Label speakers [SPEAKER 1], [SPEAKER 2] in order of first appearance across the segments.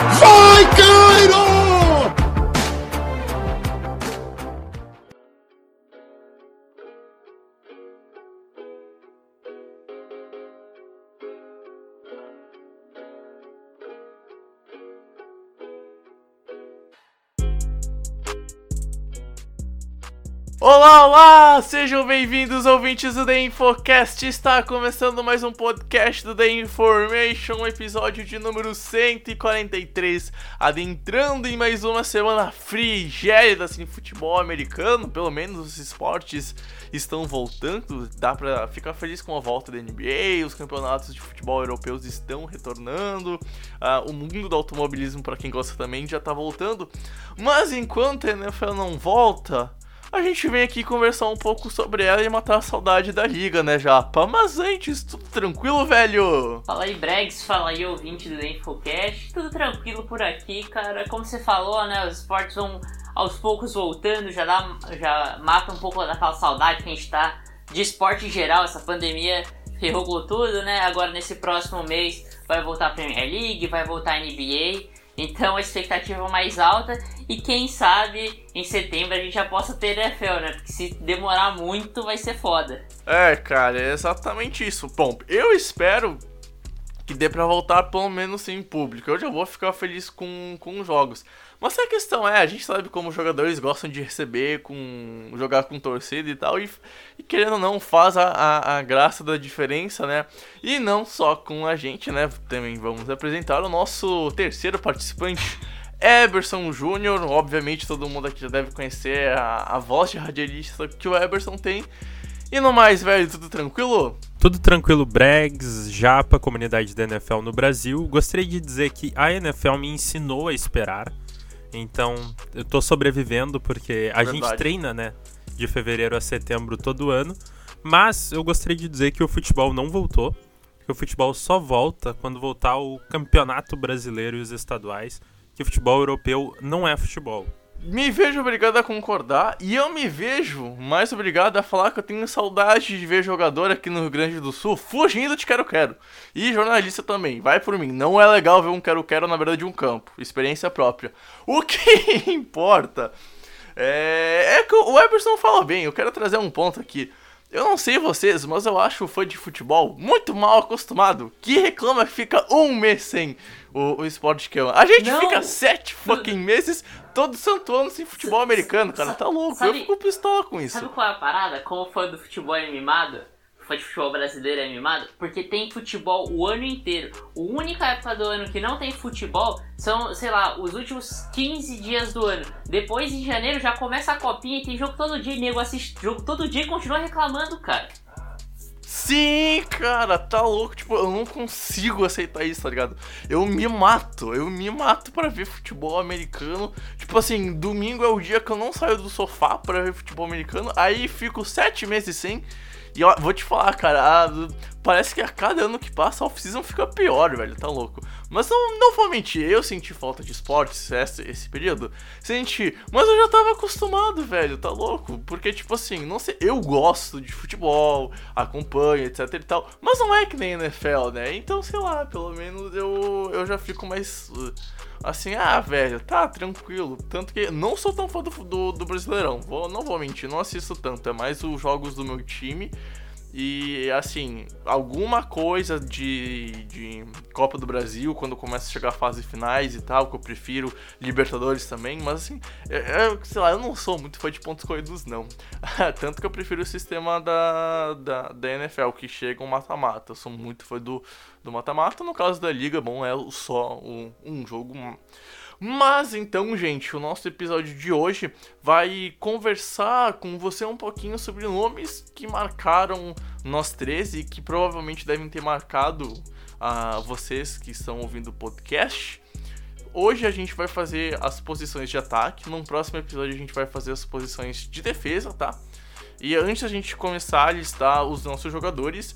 [SPEAKER 1] Vikings!
[SPEAKER 2] Olá, olá! Sejam bem-vindos, ouvintes do The Infocast. Está começando mais um podcast do The Information, episódio de número 143, adentrando em mais uma semana frigérida assim, futebol americano. Pelo menos os esportes estão voltando. Dá pra ficar feliz com a volta da NBA, os campeonatos de futebol europeus estão retornando, ah, o mundo do automobilismo, para quem gosta também, já tá voltando. Mas enquanto a NFL não volta a gente vem aqui conversar um pouco sobre ela e matar a saudade da liga, né, Japa? Mas antes, tudo tranquilo, velho?
[SPEAKER 3] Fala aí, Bregs, fala aí, ouvinte do Infocast. Tudo tranquilo por aqui, cara. Como você falou, né, os esportes vão aos poucos voltando, já, dá, já mata um pouco daquela saudade que a gente tá de esporte em geral. Essa pandemia ferrou tudo, né? Agora, nesse próximo mês, vai voltar a Premier League, vai voltar a NBA. Então a expectativa mais alta e quem sabe em setembro a gente já possa ter NFL, né? Porque se demorar muito vai ser foda.
[SPEAKER 2] É, cara, é exatamente isso. Bom, eu espero que dê pra voltar pelo menos em público. Eu já vou ficar feliz com, com jogos. Mas a questão é, a gente sabe como jogadores gostam de receber, com jogar com torcida e tal, e, e querendo ou não, faz a, a, a, graça da diferença, né? E não só com a gente, né? Também vamos apresentar o nosso terceiro participante, Eberson Júnior. Obviamente todo mundo aqui já deve conhecer a, a voz de radialista que o Eberson tem. E no mais, velho, tudo tranquilo?
[SPEAKER 4] Tudo tranquilo, Bregs, Japa, comunidade da NFL no Brasil. Gostaria de dizer que a NFL me ensinou a esperar. Então, eu tô sobrevivendo porque a
[SPEAKER 2] Verdade.
[SPEAKER 4] gente treina, né, de fevereiro a setembro todo ano. Mas eu gostaria de dizer que o futebol não voltou. Que o futebol só volta quando voltar o campeonato brasileiro e os estaduais. Que o futebol europeu não é futebol.
[SPEAKER 2] Me vejo obrigado a concordar e eu me vejo mais obrigado a falar que eu tenho saudade de ver jogador aqui no Rio Grande do Sul fugindo de quero-quero. E jornalista também, vai por mim. Não é legal ver um quero-quero na beira de um campo. Experiência própria. O que importa é, é que o Eberson fala bem. Eu quero trazer um ponto aqui. Eu não sei vocês, mas eu acho o fã de futebol muito mal acostumado. Que reclama que fica um mês sem o, o esporte que ama. A gente
[SPEAKER 3] Não.
[SPEAKER 2] fica sete fucking meses todo santo ano sem futebol americano, cara. Tá louco.
[SPEAKER 3] sabe-
[SPEAKER 2] eu fico pistola com isso.
[SPEAKER 3] Sabe qual é a parada? Como fã do futebol é mimado, fã de futebol brasileiro é mimado, porque tem futebol o ano inteiro. A única época do ano que não tem futebol são, sei lá, os últimos 15 dias do ano. Depois, em janeiro, já começa a copinha e tem jogo todo dia, nego assiste jogo todo dia e continua reclamando, cara.
[SPEAKER 2] Sim, cara, tá louco. Tipo, eu não consigo aceitar isso, tá ligado? Eu me mato, eu me mato pra ver futebol americano. Tipo assim, domingo é o dia que eu não saio do sofá pra ver futebol americano. Aí fico sete meses sem. E vou te falar, cara, a- parece que a cada ano que passa a off-season fica pior, velho, tá louco. Mas não, não vou mentir, eu senti falta de esportes esse, esse período. Senti, mas eu já tava acostumado, velho, tá louco? Porque, tipo assim, não sei, eu gosto de futebol, acompanho, etc e tal, mas não é que nem NFL, né? Então, sei lá, pelo menos eu, eu já fico mais. Assim, ah, velho, tá tranquilo. Tanto que não sou tão fã do, do, do Brasileirão. Vou, não vou mentir, não assisto tanto. É mais os jogos do meu time. E assim, alguma coisa de, de Copa do Brasil, quando começa a chegar a fase finais e tal, que eu prefiro Libertadores também, mas assim, eu, eu- sei lá, eu não sou muito fã de pontos corridos, não. Tanto que eu prefiro o sistema da, da, da NFL, que chega um mata-mata. Eu sou muito fã do mata-mata. No caso da Liga, bom, é só um, um jogo Mas então, gente, o nosso episódio de hoje vai conversar com você um pouquinho sobre nomes que marcaram nós três e que provavelmente devem ter marcado a vocês que estão ouvindo o podcast. Hoje a gente vai fazer as posições de ataque, num próximo episódio a gente vai fazer as posições de defesa, tá? E antes a gente começar a listar os nossos jogadores,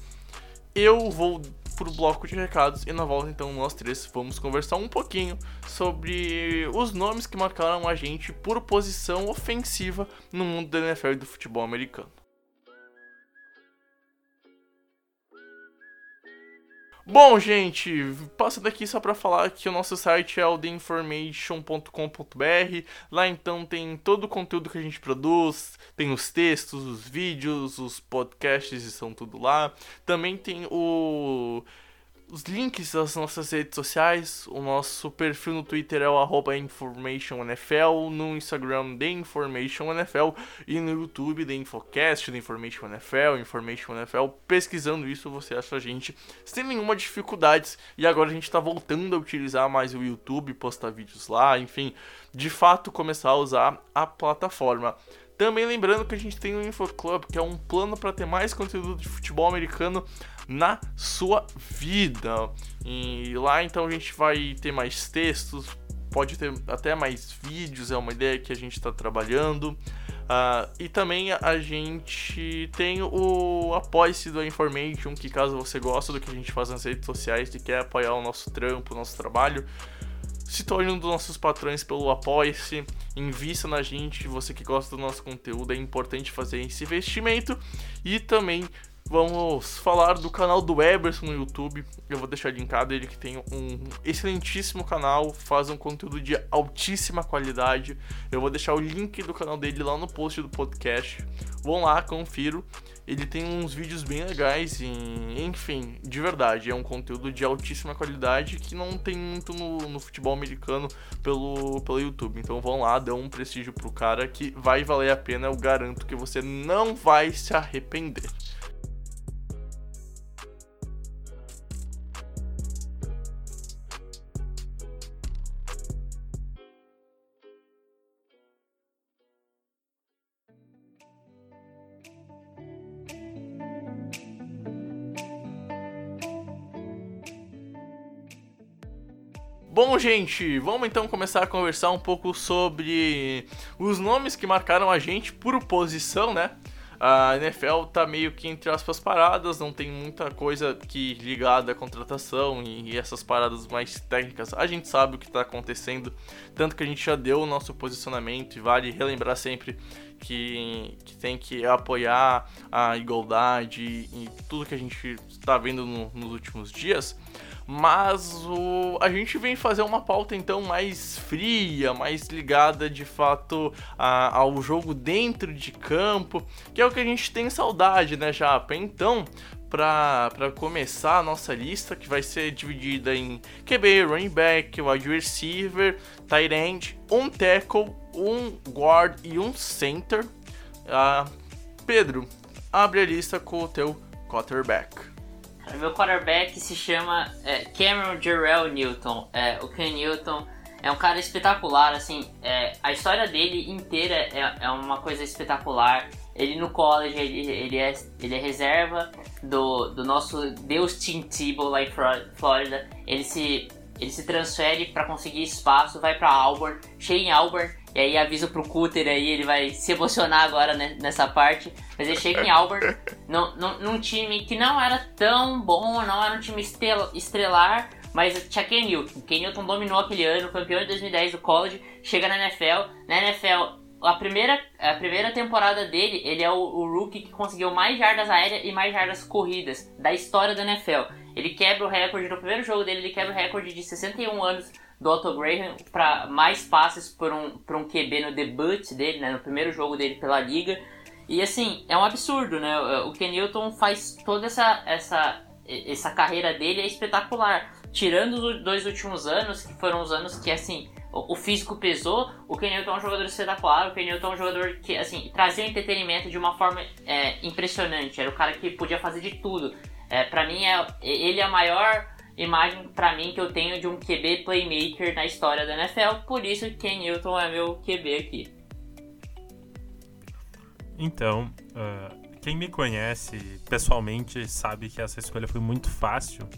[SPEAKER 2] eu vou pro bloco de recados e na volta então nós três vamos conversar um pouquinho sobre os nomes que marcaram a gente por posição ofensiva no mundo da NFL e do futebol americano. Bom, gente, passando aqui só para falar que o nosso site é o theinformation.com.br. Lá então tem todo o conteúdo que a gente produz, tem os textos, os vídeos, os podcasts estão tudo lá. Também tem o os links das nossas redes sociais. O nosso perfil no Twitter é o InformationNFL, no Instagram The e no YouTube The Infocast, The. Pesquisando isso, você acha a gente sem nenhuma dificuldade. E agora a gente está voltando a utilizar mais o YouTube, postar vídeos lá, enfim, de fato começar a usar a plataforma. Também lembrando que a gente tem o InfoClub, que é um plano para ter mais conteúdo de futebol americano na sua vida. E lá então a gente vai ter mais textos, pode ter até mais vídeos, é uma ideia que a gente está trabalhando. Uh, e também a gente tem o apoio-se do Information, que caso você goste do que a gente faz nas redes sociais e quer apoiar o nosso trampo, o nosso trabalho, se torne um dos nossos patrões pelo Apoia-se, invista na gente, você que gosta do nosso conteúdo, é importante fazer esse investimento e também Vamos falar do canal do Eberson no YouTube. Eu vou deixar linkado ele que tem um excelentíssimo canal, faz um conteúdo de altíssima qualidade. Eu vou deixar o link do canal dele lá no post do podcast. Vão lá, confiro. Ele tem uns vídeos bem legais e, enfim, de verdade, é um conteúdo de altíssima qualidade que não tem muito no, no futebol americano pelo, pelo YouTube. Então vão lá, dão um prestígio pro cara que vai valer a pena, eu garanto que você não vai se arrepender. Bom, gente, vamos então começar a conversar um pouco sobre os nomes que marcaram a gente por posição, né? A NFL tá meio que entre aspas paradas, não tem muita coisa que ligada à contratação e essas paradas mais técnicas. A gente sabe o que está acontecendo, tanto que a gente já deu o nosso posicionamento e vale relembrar sempre que, que tem que apoiar a igualdade e tudo que a gente está vendo no, nos últimos dias. Mas o, a gente vem fazer uma pauta então mais fria, mais ligada de fato a, ao jogo dentro de campo, que é o que a gente tem saudade, né, Japa? Então, para começar a nossa lista, que vai ser dividida em QB, running back, wide receiver, tight end, um tackle, um guard e um center. Uh, Pedro, abre a lista com o teu quarterback.
[SPEAKER 3] Meu quarterback se chama é, Cameron Jarrell Newton. É, o Ken Newton é um cara espetacular, assim, é, a história dele inteira é, é, uma coisa espetacular. Ele no college, ele, ele, é, ele é reserva do, do nosso Deus Tim Tebow lá em Flórida. Ele se, ele se transfere para conseguir espaço, vai para Auburn, chega em Auburn e aí aviso pro Cutter aí, ele vai se emocionar agora né, nessa parte. Mas ele chega em Auburn, num, num, num, time que não era tão bom, não era um time estrelar, mas tinha Ken Newton. Ken Newton dominou aquele ano, campeão de 2010 do college, chega na NFL. Na NFL, a primeira, a primeira temporada dele, ele é o, o rookie que conseguiu mais jardas aéreas e mais jardas corridas da história da NFL. Ele quebra o recorde, no primeiro jogo dele, ele quebra o recorde de 61 anos do Otto Graham para mais passes por um, por um QB no debut dele, né, no primeiro jogo dele pela liga. E assim, é um absurdo, né? O Ken Newton faz toda essa, essa, essa carreira dele é espetacular. Tirando os dois últimos anos, que foram os anos que assim, o, físico pesou, o Ken Newton é um jogador espetacular, o Ken Newton é um jogador que assim, trazia entretenimento de uma forma é, impressionante. Era o cara que podia fazer de tudo. É, para mim, é, ele é a maior imagem pra mim que eu tenho de um QB playmaker na história da NFL, por isso Ken Newton é meu QB aqui.
[SPEAKER 4] Então, uh, quem me conhece pessoalmente sabe que essa escolha foi muito fácil.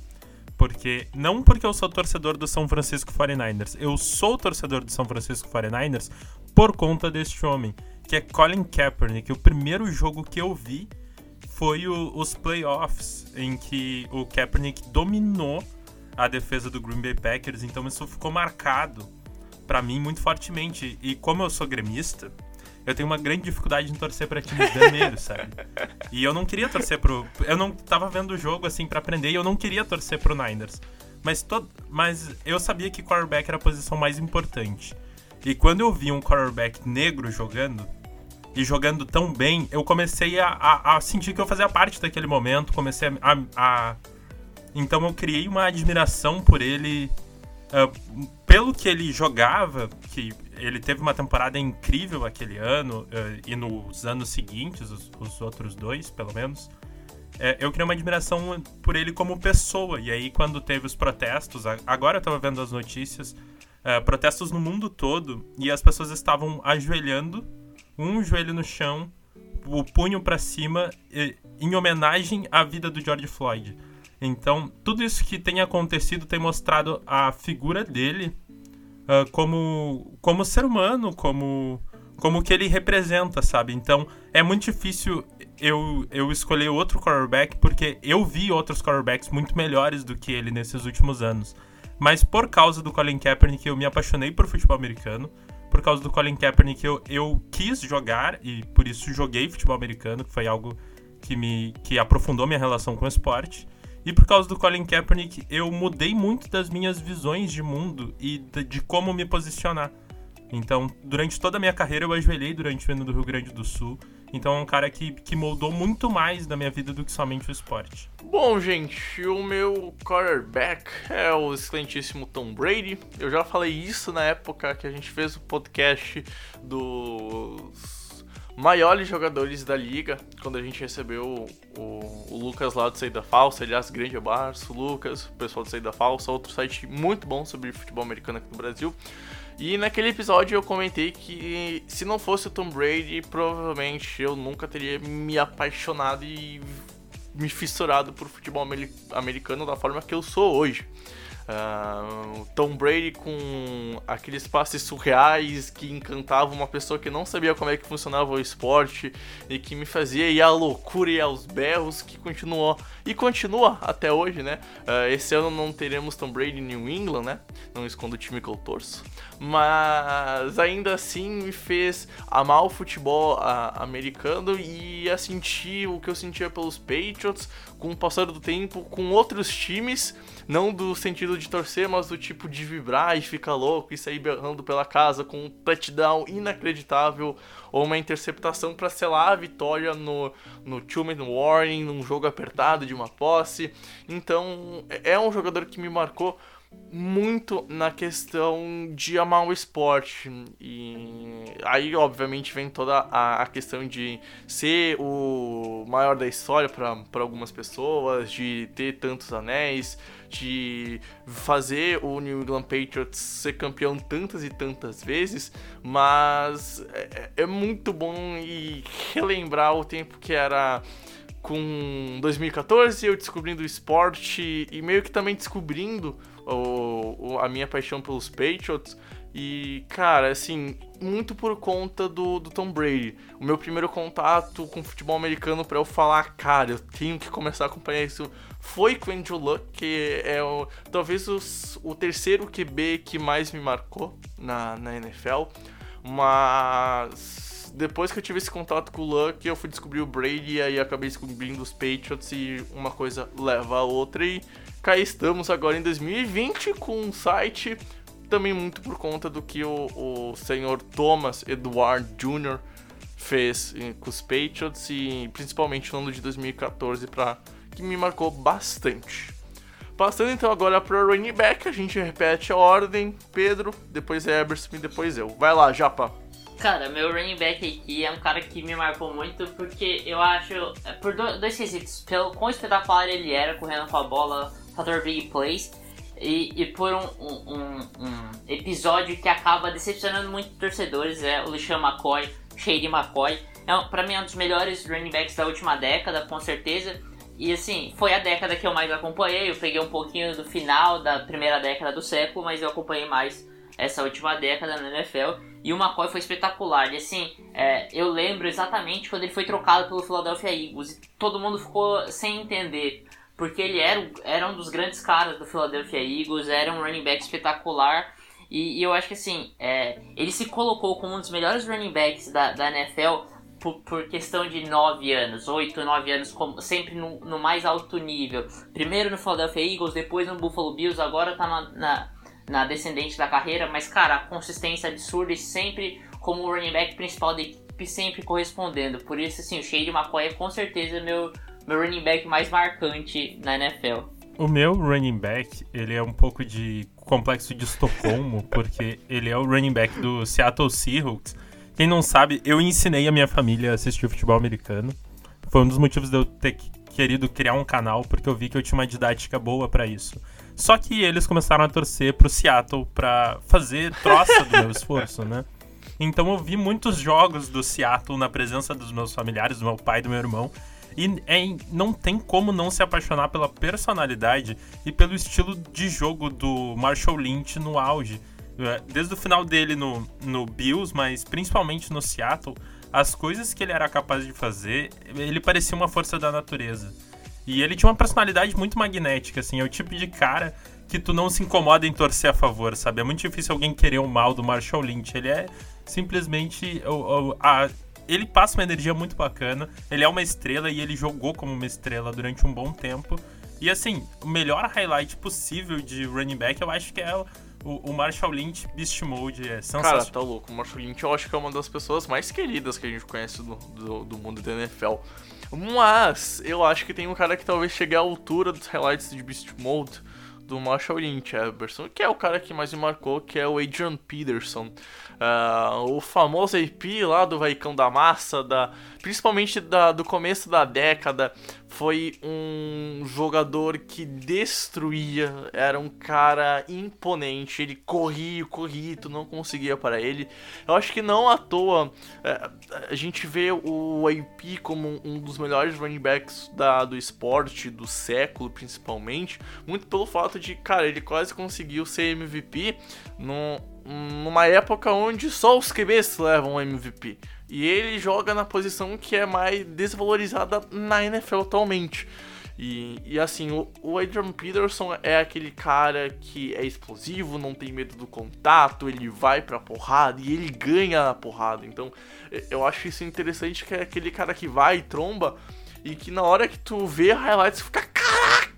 [SPEAKER 4] Porque, não porque eu sou torcedor do São Francisco 49ers, eu sou torcedor do São Francisco 49ers por conta deste homem, que é Colin Kaepernick. O primeiro jogo que eu vi foi o, os playoffs, em que o Kaepernick dominou a defesa do Green Bay Packers, então isso ficou marcado para mim muito fortemente. E como eu sou gremista, eu tenho uma grande dificuldade em torcer para times vermelhos, sabe? E eu não queria torcer pro. Eu não tava vendo o jogo assim para aprender e eu não queria torcer pro Niners. Mas, to... Mas eu sabia que quarterback era a posição mais importante. E quando eu vi um quarterback negro jogando, e jogando tão bem, eu comecei a, a, a sentir que eu fazia parte daquele momento, comecei a, a, Então eu criei uma admiração por ele, uh, pelo que ele jogava, que ele teve uma temporada incrível aquele ano uh, e nos anos seguintes, os, os outros dois, pelo menos. É, eu criei uma admiração por ele como pessoa. E aí, quando teve os protestos, agora eu tava vendo as notícias, protestos no mundo todo, e as pessoas estavam ajoelhando, um joelho no chão, o punho para cima, em homenagem à vida do George Floyd. Então, tudo isso que tem acontecido tem mostrado a figura dele uh, como, como ser humano, como, como que ele representa, sabe? Então é muito difícil eu, eu escolher outro quarterback porque eu vi outros quarterbacks muito melhores do que ele nesses últimos anos. Mas por causa do Colin Kaepernick eu me apaixonei por futebol americano. Por causa do Colin Kaepernick eu, eu quis jogar e por isso joguei futebol americano, que foi algo que me que aprofundou minha relação com o esporte. E por causa do Colin Kaepernick, eu mudei muito das minhas visões de mundo e de como me posicionar. Então, durante toda a minha carreira, eu ajoelhei durante o ano do Rio Grande do Sul. Então, é um cara que, que moldou muito mais da minha vida do que somente o esporte.
[SPEAKER 2] Bom, gente, o meu quarterback é o excelentíssimo Tom Brady. Eu já falei isso na época que a gente fez o podcast dos maiores jogadores da liga, quando a gente recebeu o, o Lucas lá do Saída Falsa, aliás, grande abraço, Lucas, o pessoal do Saída Falsa, outro site muito bom sobre futebol americano aqui no Brasil. E naquele episódio eu comentei que se não fosse o Tom Brady, provavelmente eu nunca teria me apaixonado e me fissurado por futebol americano da forma que eu sou hoje. Uh, Tom Brady com aqueles passes surreais que encantavam uma pessoa que não sabia como é que funcionava o esporte e que me fazia ir à loucura e aos berros que continuou e continua até hoje, né? Uh, esse ano não teremos Tom Brady em New England, né? Não escondo o time que eu torço. Mas ainda assim me fez amar o futebol uh, americano e a sentir o que eu sentia pelos Patriots com o passar do tempo com outros times não do sentido de torcer, mas do tipo de vibrar e ficar louco e sair berrando pela casa com um touchdown inacreditável ou uma interceptação para selar a vitória no, no two-man warning, num jogo apertado de uma posse. Então, é um jogador que me marcou muito na questão de amar o esporte. E aí, obviamente, vem toda a, a questão de ser o maior da história para algumas pessoas, de ter tantos anéis, de fazer o New England Patriots ser campeão tantas e tantas vezes, mas é, é muito bom e relembrar o tempo que era com 2014 eu descobrindo o esporte e meio que também descobrindo o, o, a minha paixão pelos Patriots. E, cara, assim, muito por conta do, do Tom Brady. O meu primeiro contato com futebol americano para eu falar, cara, eu tenho que começar a acompanhar isso, foi com o Andrew Luck, que é o, talvez os, o terceiro QB que mais me marcou na, na NFL. Mas depois que eu tive esse contato com o Luck, eu fui descobrir o Brady e aí acabei descobrindo os Patriots e uma coisa leva a outra e cá estamos agora em 2020 com um site também muito por conta do que o, o senhor Thomas Edward Jr. fez com os Patriots e principalmente no ano de 2014 para que me marcou bastante. Passando então agora para o running back, a gente repete a ordem: Pedro, depois Eberson e depois eu. Vai lá, Japa.
[SPEAKER 3] Cara, meu running back aqui é um cara que me marcou muito porque eu acho, é, por dois quesitos, pelo quão espetacular ele era correndo com a bola, fator big plays. E, e por um, um, um, episódio que acaba decepcionando muitos torcedores, é o LeSean McCoy, Shady McCoy. É, pra mim é um dos melhores running backs da última década, com certeza. E assim, foi a década que eu mais acompanhei. Eu peguei um pouquinho do final da primeira década do século, mas eu acompanhei mais essa última década na NFL. E o McCoy foi espetacular. E assim, é, eu lembro exatamente quando ele foi trocado pelo Philadelphia Eagles. Todo mundo ficou sem entender. Porque ele era, era um dos grandes caras do Philadelphia Eagles, era um running back espetacular. E, e eu acho que assim, é, ele se colocou como um dos melhores running backs da, da NFL por, por, questão de 9 anos, 8, 9 anos, como, sempre no, no, mais alto nível. Primeiro no Philadelphia Eagles, depois no Buffalo Bills, agora tá na, na, na descendente da carreira, mas cara, a consistência absurda e sempre como o running back principal da equipe, sempre correspondendo. Por isso, assim, o Shade McCoy é com certeza meu, meu running back mais marcante na NFL.
[SPEAKER 4] O meu running back, ele é um pouco de complexo de Estocolmo, porque ele é o running back do Seattle Seahawks quem não sabe, eu ensinei a minha família a assistir futebol americano. Foi um dos motivos de eu ter querido criar um canal, porque eu vi que eu tinha uma didática boa para isso. Só que eles começaram a torcer pro Seattle pra fazer troça do meu esforço, né? Então eu vi muitos jogos do Seattle na presença dos meus familiares, do meu pai e do meu irmão. E é, não tem como não se apaixonar pela personalidade e pelo estilo de jogo do Marshall Lynch no auge. É, desde o final dele no, no Bills, mas principalmente no Seattle, as coisas que ele era capaz de fazer, ele parecia uma força da natureza. E ele tinha uma personalidade muito magnética, assim, é o tipo de cara que tu não se incomoda em torcer a favor, sabe? É muito difícil alguém querer o mal do Marshall Lynch. Ele é simplesmente. O, a, ele passa uma energia muito bacana, ele é uma estrela e ele jogou como uma estrela durante um bom tempo. E assim, o melhor highlight possível de running back eu acho que é o, o Marshall Lynch Beast Mode é sensacional.
[SPEAKER 2] Cara, tá louco. O Marshall Lynch eu acho que é uma das pessoas mais queridas que a gente conhece do, do, do mundo da NFL. Mas eu acho que tem um cara que talvez chegue à altura dos highlights de Beast Mode do Marshall Lynch, Everson, que é o cara que mais me marcou, que é o Adrian Peterson. Uh, o famoso AP lá do Vaicão da Massa, da, principalmente da, do começo da década, foi um jogador que destruía, era um cara imponente, ele corria, corria, tu não conseguia para ele. Eu acho que não à toa é, a gente vê o AP como um dos melhores running backs da, do esporte, do século principalmente, muito pelo fato de, cara, ele quase conseguiu ser MVP no, numa época onde só os QBs levam MVP. E ele joga na posição que é mais desvalorizada na NFL atualmente. E, e assim, o, Adrian Peterson é aquele cara que é explosivo, não tem medo do contato, ele vai pra porrada e ele ganha na porrada. Então eu acho isso interessante que é aquele cara que vai e tromba e que na hora que tu vê highlights fica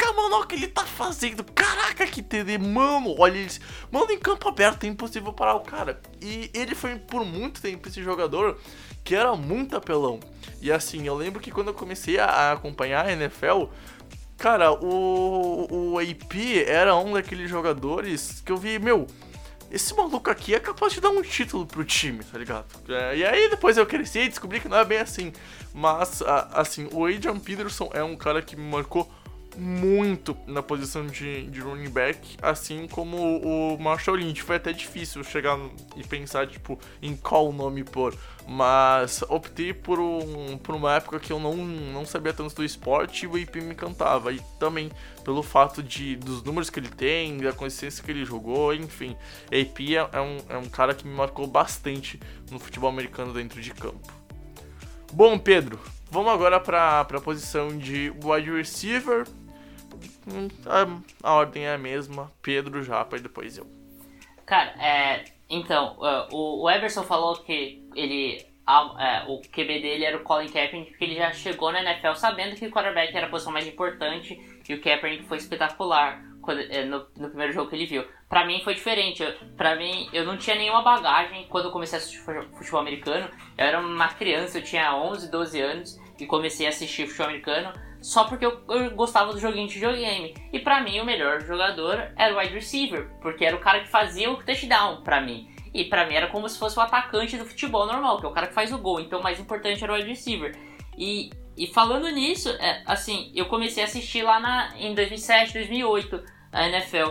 [SPEAKER 2] caraca, mano, o que ele tá fazendo. Caraca, que TD, mano, olha eles. Mano, em campo aberto é impossível parar o cara. E ele foi por muito tempo esse jogador que era muito apelão. E assim, eu lembro que quando eu comecei a acompanhar a NFL, cara, o, o AP era um daqueles jogadores que eu vi, meu, esse maluco aqui é capaz de dar um título pro time, tá ligado? É, e aí depois eu cresci e descobri que não é bem assim. Mas, assim, o Adrian Peterson é um cara que me marcou muito na posição de, de running back, assim como o Marshall Lynch. Foi até difícil chegar e pensar, tipo, em qual nome pôr. Mas optei por, um, por uma época que eu não, não sabia tanto do esporte e o AP me encantava. E também pelo fato de dos números que ele tem, da consciência que ele jogou, enfim. AP é, é, um, é um cara que me marcou bastante no futebol americano dentro de campo. Bom, Pedro, vamos agora para a posição de wide receiver. A, a, ordem é a mesma: Pedro, Japa e depois eu.
[SPEAKER 3] Cara, é, então, uh, o, o Everson falou que ele. A, uh, o QB dele era o Colin Kaepernick, porque ele já chegou na NFL sabendo que o quarterback era a posição mais importante e o Kaepernick foi espetacular quando, uh, no, no, primeiro jogo que ele viu. Pra mim foi diferente. Pra mim, eu não tinha nenhuma bagagem quando eu comecei a assistir futebol americano. Eu era uma criança, eu tinha 11, 12 anos e comecei a assistir futebol americano só porque eu, eu, gostava do joguinho de videogame. E para mim o melhor jogador era o wide receiver, porque era o cara que fazia o touchdown para mim. E para mim era como se fosse o atacante do futebol normal, que é o cara que faz o gol. Então o mais importante era o wide receiver. E, e falando nisso, é, assim, eu comecei a assistir lá na, em 2007, 2008 a NFL.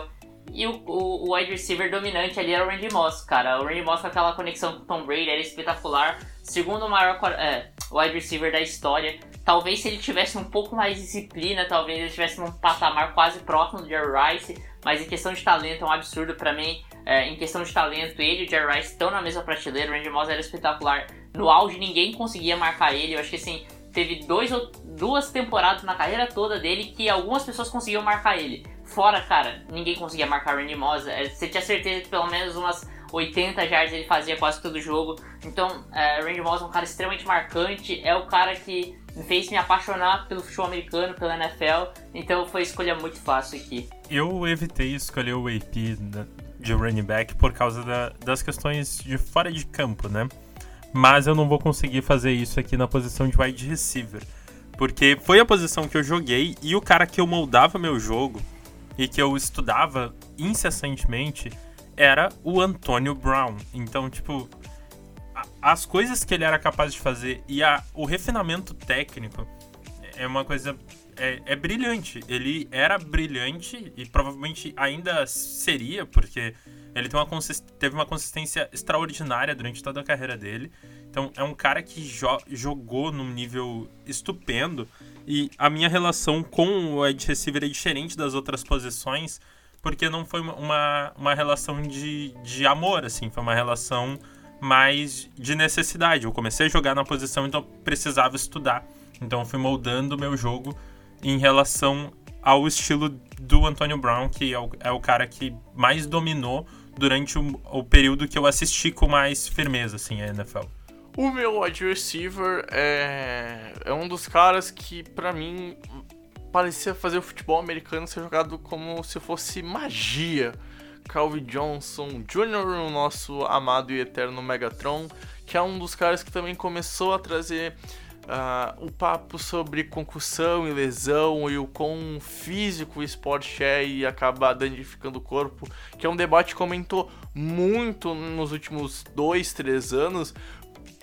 [SPEAKER 3] E o, o, o wide receiver dominante ali era o Randy Moss, cara. O Randy Moss com aquela conexão com o Tom Brady era espetacular. Segundo maior é, wide receiver da história. Talvez se ele tivesse um pouco mais de disciplina, talvez ele estivesse num patamar quase próximo do Jerry Rice. Mas em questão de talento é um absurdo para mim. É, em questão de talento, ele e o Jerry Rice estão na mesma prateleira. O Randy Moss era espetacular. No auge, ninguém conseguia marcar ele. Eu acho que assim, teve dois, duas temporadas na carreira toda dele que algumas pessoas conseguiam marcar ele. Fora, cara, ninguém conseguia marcar o Randy Moss. É, você tinha certeza que pelo menos umas 80 yards ele fazia quase todo o jogo. Então, é, Randy Moss é um cara extremamente marcante. É o cara que me fez me apaixonar pelo futebol americano, pela NFL. Então foi escolha muito fácil aqui.
[SPEAKER 4] Eu evitei escolher o AP de running back por causa da, das questões de fora de campo, né? Mas eu não vou conseguir fazer isso aqui na posição de wide receiver. Porque foi a posição que eu joguei e o cara que eu moldava meu jogo e que eu estudava incessantemente era o Antônio Brown. Então, tipo, as coisas que ele era capaz de fazer e a, o refinamento técnico é uma coisa. É, é brilhante. Ele era brilhante e provavelmente ainda seria, porque ele uma teve uma consistência extraordinária durante toda a carreira dele. Então é um cara que jo jogou num nível estupendo. E a minha relação com o wide receiver é diferente das outras posições, porque não foi uma, uma relação de, de amor, assim, foi uma relação mais de necessidade. Eu comecei a jogar na posição, então precisava estudar. Então eu fui moldando o meu jogo em relação ao estilo do Antonio Brown, que é o, é o cara que mais dominou durante o, o período que eu assisti com mais firmeza, assim, a NFL.
[SPEAKER 2] O meu wide receiver é, é um dos caras que, para mim, parecia fazer o futebol americano ser jogado como se fosse magia. Calvin Johnson Jr., o nosso amado e eterno Megatron, que é um dos caras que também começou a trazer uh, o papo sobre concussão e lesão e o quão físico o esporte é e acaba danificando o corpo, que é um debate que aumentou muito nos últimos dois, três anos.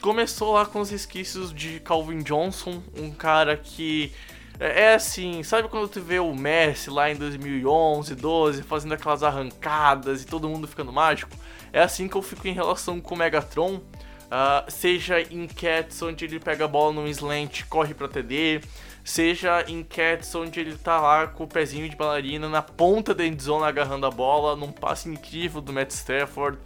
[SPEAKER 2] Começou lá com os resquícios de Calvin Johnson, um cara que é, é assim, sabe quando tu vê o Messi lá em 2011, 12, fazendo aquelas arrancadas e todo mundo ficando mágico? É assim que eu fico em relação com o Megatron. Uh, seja em Cats, onde ele pega a bola num slant corre pra TD, seja em Cats, onde ele tá lá com o pezinho de bailarina na ponta da endzone agarrando a bola, num passe incrível do Matt Stafford,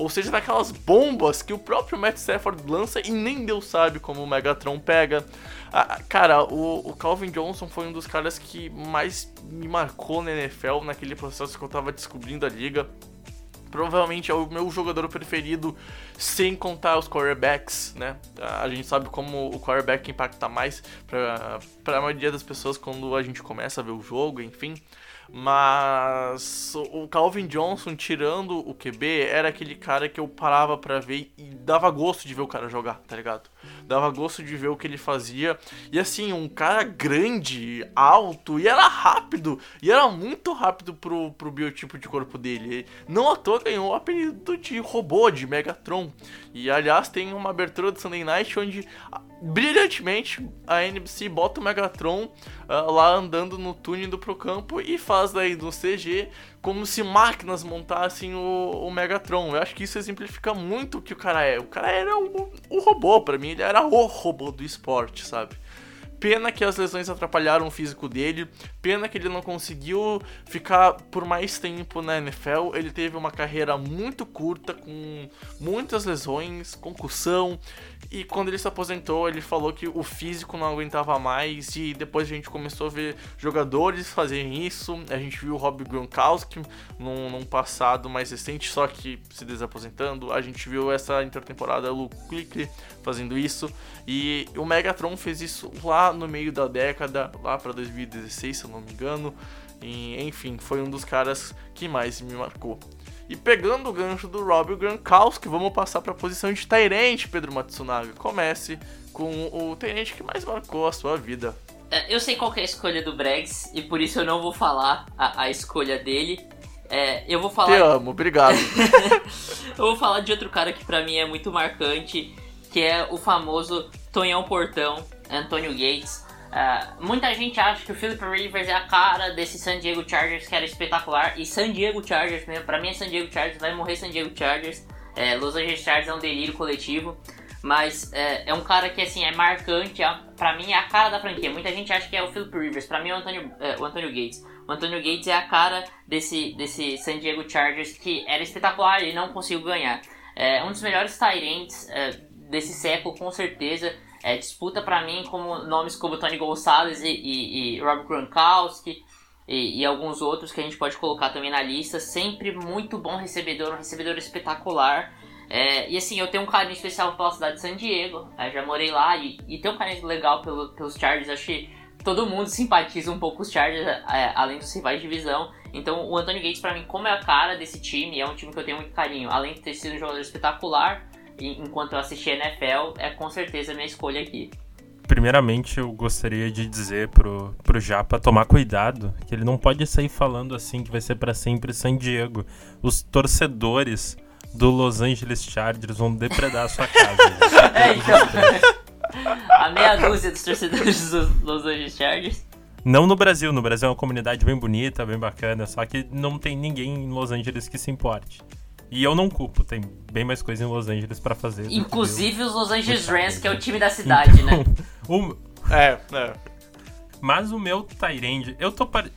[SPEAKER 2] ou seja, naquelas bombas que o próprio Matt Stafford lança e nem Deus sabe como o Megatron pega. Ah, cara, o, o, Calvin Johnson foi um dos caras que mais me marcou na NFL, naquele processo que eu tava descobrindo a liga. Provavelmente é o meu jogador preferido, sem contar os quarterbacks, né? A gente sabe como o quarterback impacta mais para a maioria das pessoas quando a gente começa a ver o jogo, enfim. Mas o Calvin Johnson, tirando o QB, era aquele cara que eu parava para ver e dava gosto de ver o cara jogar, tá ligado? Dava gosto de ver o que ele fazia. E assim, um cara grande, alto, e era rápido. E era muito rápido pro, pro biotipo de corpo dele. Não à toa ganhou o apelido de robô, de Megatron. E aliás, tem uma abertura do Sunday Night onde brilhantemente a NBC bota o Megatron uh, lá andando no túnel do pro campo e faz daí no CG como se máquinas montassem o, o, Megatron. Eu acho que isso exemplifica muito o que o cara é. O cara era o, o robô, para mim ele era o robô do esporte, sabe? Pena que as lesões atrapalharam o físico dele. Pena que ele não conseguiu ficar por mais tempo na NFL. Ele teve uma carreira muito curta, com muitas lesões, concussão. E quando ele se aposentou, ele falou que o físico não aguentava mais. E depois a gente começou a ver jogadores fazerem isso. A gente viu o Rob Gronkowski num, num passado mais recente, só que se desaposentando. A gente viu essa intertemporada o Click fazendo isso. E o Megatron fez isso lá no meio da década, lá para 2016, se eu não me engano. E, enfim, foi um dos caras que mais me marcou. E pegando o gancho do Rob Gronkowski, vamos passar para a posição de Tyrant, Pedro Matsunaga. Comece com o Tyrant que mais marcou a sua vida.
[SPEAKER 3] É, eu sei qual é a escolha do Bregs e por isso eu não vou falar a, a escolha dele. É, eu vou falar.
[SPEAKER 2] Te amo, obrigado.
[SPEAKER 3] eu vou falar de outro cara que para mim é muito marcante, que é o famoso Tonhão Portão. Antonio Gates. Uh, muita gente acha que o Philip Rivers é a cara desse San Diego Chargers que era espetacular. E San Diego Chargers mesmo, pra mim é San Diego Chargers, vai morrer San Diego Chargers. É, Los Angeles Chargers é um delírio coletivo. Mas é, é, um cara que assim é marcante, é, pra mim é a cara da franquia. Muita gente acha que é o Philip Rivers, pra mim é o Antônio, é, o Antônio Gates. O Antônio Gates é a cara desse, desse San Diego Chargers que era espetacular e não conseguiu ganhar. É um dos melhores Tyrants é, desse século, com certeza. É, disputa para mim como nomes como Tony Gonçalves e, e, e Rob Gronkowski e, e, alguns outros que a gente pode colocar também na lista. Sempre muito bom recebedor, um recebedor espetacular. É, e assim, eu tenho um carinho especial pela cidade de San Diego. É, já morei lá e, e tenho um carinho legal pelo, pelos Chargers. Acho que todo mundo simpatiza um pouco com os Chargers, é, além dos rivais de divisão. Então, o Anthony Gates, para mim, como é a cara desse time, é um time que eu tenho muito carinho. Além de ter sido um jogador espetacular, enquanto eu assisti a NFL, é com certeza a minha escolha aqui.
[SPEAKER 4] Primeiramente, eu gostaria de dizer pro, pro Japa tomar cuidado, que ele não pode sair falando assim que vai ser para sempre San Diego. Os torcedores do Los Angeles Chargers vão depredar a sua casa.
[SPEAKER 3] é, então, a meia dúzia dos torcedores dos Los Angeles Chargers.
[SPEAKER 4] Não no Brasil, no Brasil é uma comunidade bem bonita, bem bacana, só que não tem ninguém em Los Angeles que se importe. E eu não culpo, tem bem mais coisa em Los Angeles para fazer.
[SPEAKER 3] Inclusive os Los Angeles Rams, que é o time da cidade,
[SPEAKER 4] então,
[SPEAKER 3] né?
[SPEAKER 4] O...
[SPEAKER 2] É, é.
[SPEAKER 4] Mas o meu Tyrande, eu tô par...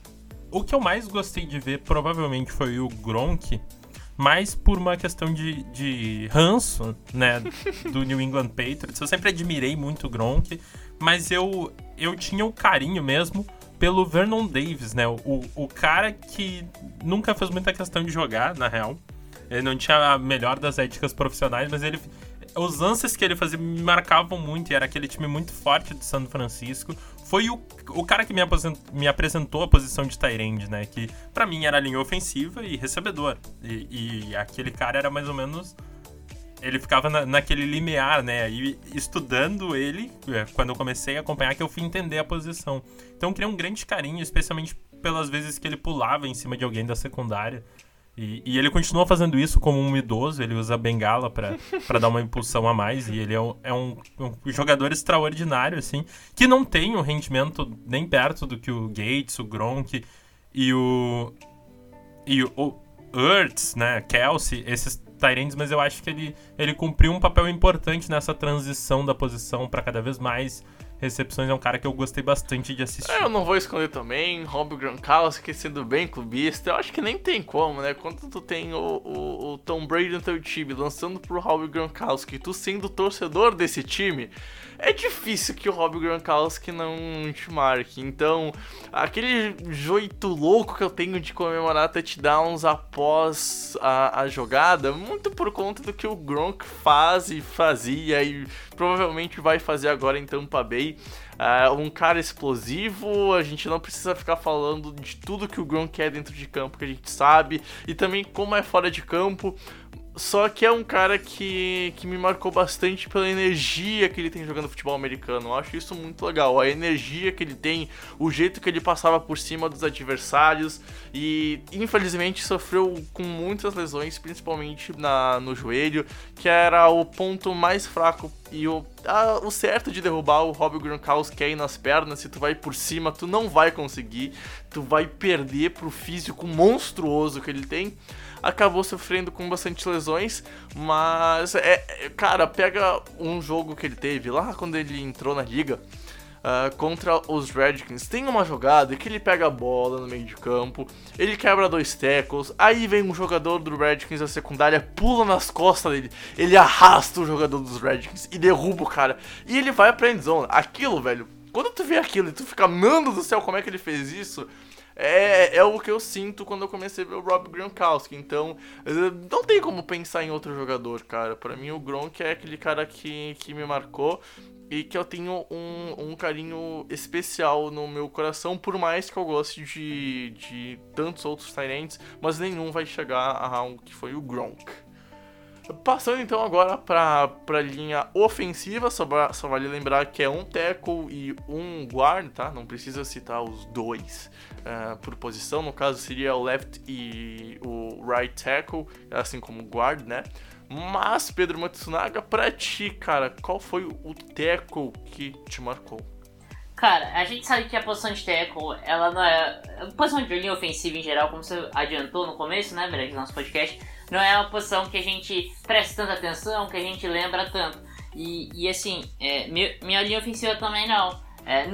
[SPEAKER 4] O que eu mais gostei de ver provavelmente foi o Gronk, mais por uma questão de, de ranço, né, do New England Patriots. Eu sempre admirei muito o Gronk, mas eu, eu tinha o um carinho mesmo pelo Vernon Davis, né, o, o cara que nunca fez muita questão de jogar, na real. Ele não tinha a melhor das éticas profissionais, mas ele os lances que ele fazia me marcavam muito e era aquele time muito forte de São Francisco. Foi o, o cara que me me apresentou a posição de Tyrande, né? Que para mim era linha ofensiva e recebedor. E, e, aquele cara era mais ou menos. Ele ficava na, naquele limiar, né? E estudando ele, é, quando eu comecei a acompanhar, que eu fui entender a posição. Então eu criei um grande carinho, especialmente pelas vezes que ele pulava em cima de alguém da secundária. E, e, ele continua fazendo isso como um idoso, ele usa bengala para dar uma impulsão a mais. E ele é, um, é um, um, jogador extraordinário, assim, que não tem um rendimento nem perto do que o Gates, o Gronk e o. E o Ertz, né? Kelsey, esses Tyrands, mas eu acho que ele, ele cumpriu um papel importante nessa transição da posição para cada vez mais recepções é um cara que eu gostei bastante de assistir.
[SPEAKER 2] É, eu não vou esconder também, Rob Gronkowski sendo bem clubista, eu acho que nem tem como, né? Quando tu tem o, o, o Tom Brady no teu time lançando pro Rob Gronkowski, tu sendo torcedor desse time, é difícil que o Rob Gronkowski não te marque. Então, aquele jeito louco que eu tenho de comemorar touchdowns após a, a jogada, muito por conta do que o Gronk faz e fazia e provavelmente vai fazer agora em Tampa Bay. Uh, um cara explosivo, a gente não precisa ficar falando de tudo que o Gronk é dentro de campo, que a gente sabe, e também como é fora de campo. Só que é um cara que, que me marcou bastante pela energia que ele tem jogando futebol americano. Eu acho isso muito legal. A energia que ele tem, o jeito que ele passava por cima dos adversários. E infelizmente sofreu com muitas lesões, principalmente na, no joelho, que era o ponto mais fraco e o, o certo de derrubar o Rob Gronkowski aí nas pernas. Se tu vai por cima, tu não vai conseguir. Tu vai perder pro físico monstruoso que ele tem acabou sofrendo com bastante lesões, mas é, é, cara, pega um jogo que ele teve lá quando ele entrou na liga. Uh, contra os Redskins. Tem uma jogada que ele pega a bola no meio de campo, ele quebra dois tackles, aí vem um jogador do Redskins da secundária, pula nas costas dele, ele arrasta o jogador dos Redskins e derruba o cara. E ele vai pra endzone. Aquilo, velho, quando tu vê aquilo e tu fica, mano do céu, como é que ele fez isso? É, é o que eu sinto quando eu comecei a ver o Rob Gronkowski. Então, não tem como pensar em outro jogador, cara. Para mim, o Gronk é aquele cara que, que me marcou e que eu tenho um, um carinho especial no meu coração, por mais que eu goste de, de tantos outros Tyrants, mas nenhum vai chegar a um que foi o Gronk. Passando então agora para a linha ofensiva, só, só, vale lembrar que é um tackle e um guard, tá? Não precisa citar os dois uh, por posição, no caso seria o left e o right tackle, assim como o guard, né? Mas, Pedro Matsunaga, pra ti, cara, qual foi o tackle que te marcou?
[SPEAKER 3] Cara, a gente sabe que a posição de tackle, ela não é. A posição de linha ofensiva em geral, como você adiantou no começo, né, Breg, do nosso podcast, não é uma posição que a gente presta tanta atenção, que a gente lembra tanto. E, e assim, é, minha linha ofensiva também não. É,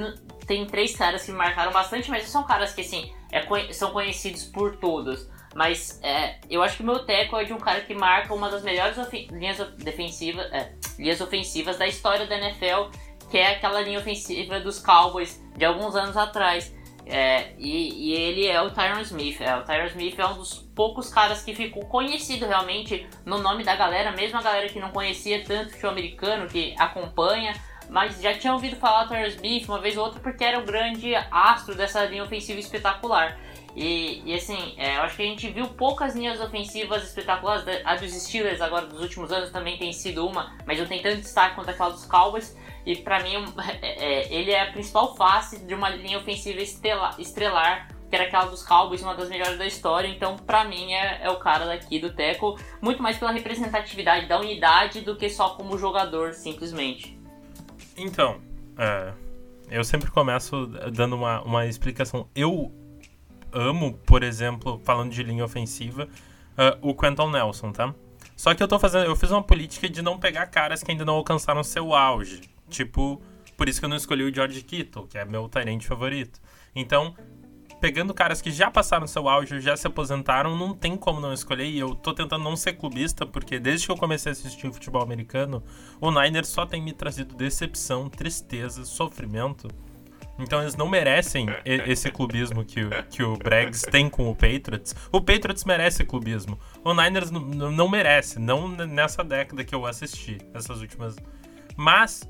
[SPEAKER 3] tem três caras que me marcaram bastante, mas são caras que assim, é, são conhecidos por todos. Mas é, eu acho que o meu teco é de um cara que marca uma das melhores linhas é, linhas ofensivas da história da NFL, que é aquela linha ofensiva dos Cowboys de alguns anos atrás. É, e, e, ele é o Tyron Smith. É, o Tyron Smith é um dos poucos caras que ficou conhecido realmente no nome da galera, mesmo a galera que não conhecia tanto futebol americano, que acompanha, mas já tinha ouvido falar do Tyron Smith uma vez ou outra porque era o grande astro dessa linha ofensiva espetacular. E, e assim, é, eu acho que a gente viu poucas linhas ofensivas espetaculares. A dos Steelers agora dos últimos anos também tem sido uma, mas eu tenho tanto destaque quanto aquela dos Cowboys. E para mim, é, é, ele é a principal face de uma linha ofensiva estrelar, estrelar que era aquela dos Cowboys, uma das melhores da história. Então, para mim, é, é, o cara daqui do Teco, muito mais pela representatividade da unidade do que só como jogador, simplesmente.
[SPEAKER 4] Então, é, eu sempre começo dando uma, uma explicação. Eu amo, por exemplo, falando de linha ofensiva, uh, o Quentin Nelson, tá? Só que eu tô fazendo. Eu fiz uma política de não pegar caras que ainda não alcançaram seu auge. Tipo, por isso que eu não escolhi o George Kittle, que é meu Tyrant favorito. Então, pegando caras que já passaram seu auge, já se aposentaram, não tem como não escolher. E eu tô tentando não ser clubista, porque desde que eu comecei a assistir futebol americano, o Niners só tem me trazido decepção, tristeza, sofrimento. Então eles não merecem esse clubismo que, que o Bregs tem com o Patriots. O Patriots merece clubismo. O Niners não merece, não nessa década que eu assisti, essas últimas. Mas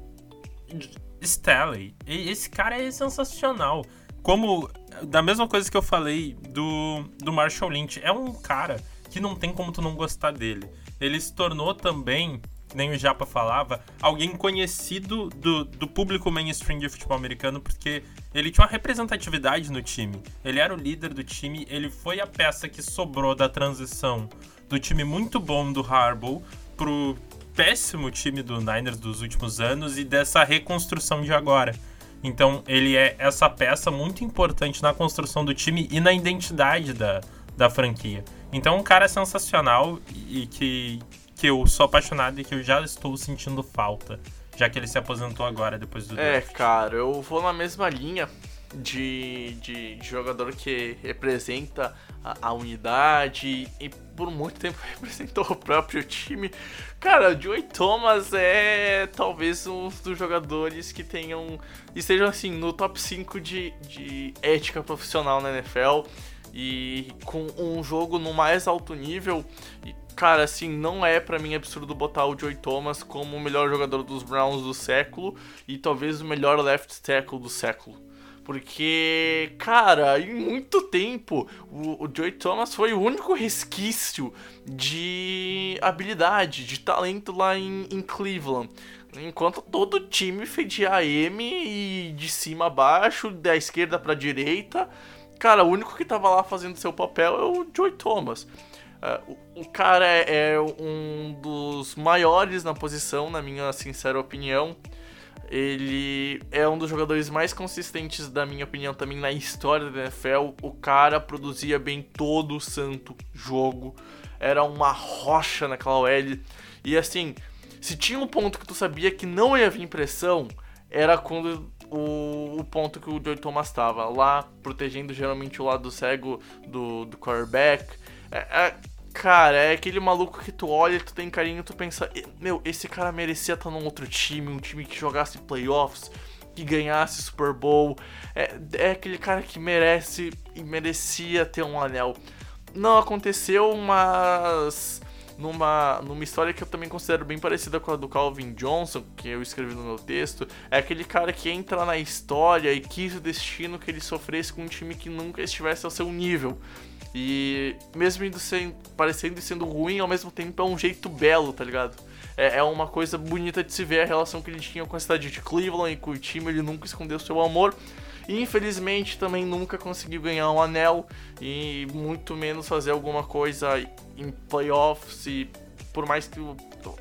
[SPEAKER 4] Staley, esse cara é sensacional. Como da mesma coisa que eu falei do, do Marshall Lynch, é um cara que não tem como tu não gostar dele. Ele se tornou também, nem o Japa falava, alguém conhecido do, do público mainstream de futebol americano, porque ele tinha uma representatividade no time. Ele era o líder do time, ele foi a peça que sobrou da transição do time muito bom do Harbaugh pro péssimo time do Niners dos últimos anos e dessa reconstrução de agora. Então ele é essa peça muito importante na construção do time e na identidade da, da franquia. Então um cara sensacional e que, que eu sou apaixonado e que eu já estou sentindo falta. Já que ele se aposentou agora depois do
[SPEAKER 2] É, draft. cara, eu vou na mesma linha de, de, de jogador que representa a, a, unidade e por muito tempo representou o próprio time. Cara, o Joey Thomas é talvez um dos jogadores que tenham. estejam assim no top 5 de, de ética profissional na NFL. E com um jogo no mais alto nível, e, cara, assim, não é para mim absurdo botar o Joey Thomas como o melhor jogador dos Browns do século e talvez o melhor left tackle do século. Porque, cara, em muito tempo o, o Joey Thomas foi o único resquício de habilidade, de talento lá em, em Cleveland. Enquanto todo time fedia AM e de cima a baixo, da esquerda pra direita. Cara, o único que tava lá fazendo seu papel é o Joey Thomas. Uh, o, o, cara é, é um dos maiores na posição, na minha sincera opinião. Ele é um dos jogadores mais consistentes, da minha opinião, também na história da NFL. O cara produzia bem todo o santo jogo. Era uma rocha naquela OL. E assim, se tinha um ponto que tu sabia que não ia vir pressão, era quando o, o ponto que o Joey Thomas estava lá, protegendo geralmente o lado cego do, do quarterback. É, é, Cara, é aquele maluco que tu olha, tu tem carinho, tu pensa, meu, esse cara merecia estar num outro time, um time que jogasse playoffs, que ganhasse Super Bowl. É, é aquele cara que merece e merecia ter um anel. Não aconteceu, mas numa, numa história que eu também considero bem parecida com a do Calvin Johnson, que eu escrevi no meu texto, é aquele cara que entra na história e quis o destino que ele sofresse com um time que nunca estivesse ao seu nível. E mesmo indo parecendo e sendo ruim, ao mesmo tempo é um jeito belo, tá ligado? É, é uma coisa bonita de se ver a relação que ele tinha com a cidade de Cleveland e com o time, ele nunca escondeu seu amor. E infelizmente também nunca conseguiu ganhar um anel e muito menos fazer alguma coisa em playoffs e por mais que o,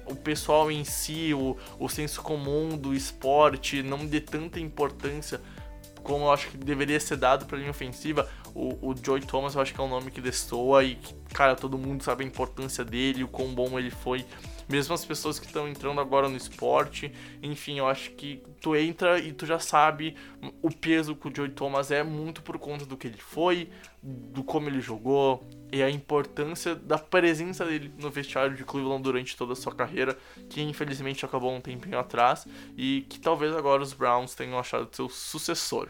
[SPEAKER 2] o pessoal em si, o, o senso comum do esporte não dê tanta importância como eu acho que deveria ser dado pra linha ofensiva, o, o Joey Thomas eu acho que é um nome que destoa e que, cara, todo mundo sabe a importância dele, o quão bom ele foi mesmo as pessoas que estão entrando agora no esporte, enfim, eu acho que tu entra e tu já sabe o peso que o Joey Thomas é muito por conta do que ele foi, do como ele jogou e a importância da presença dele no vestiário de Cleveland durante toda a sua carreira, que infelizmente acabou um tempinho atrás e que talvez agora os Browns tenham achado seu sucessor.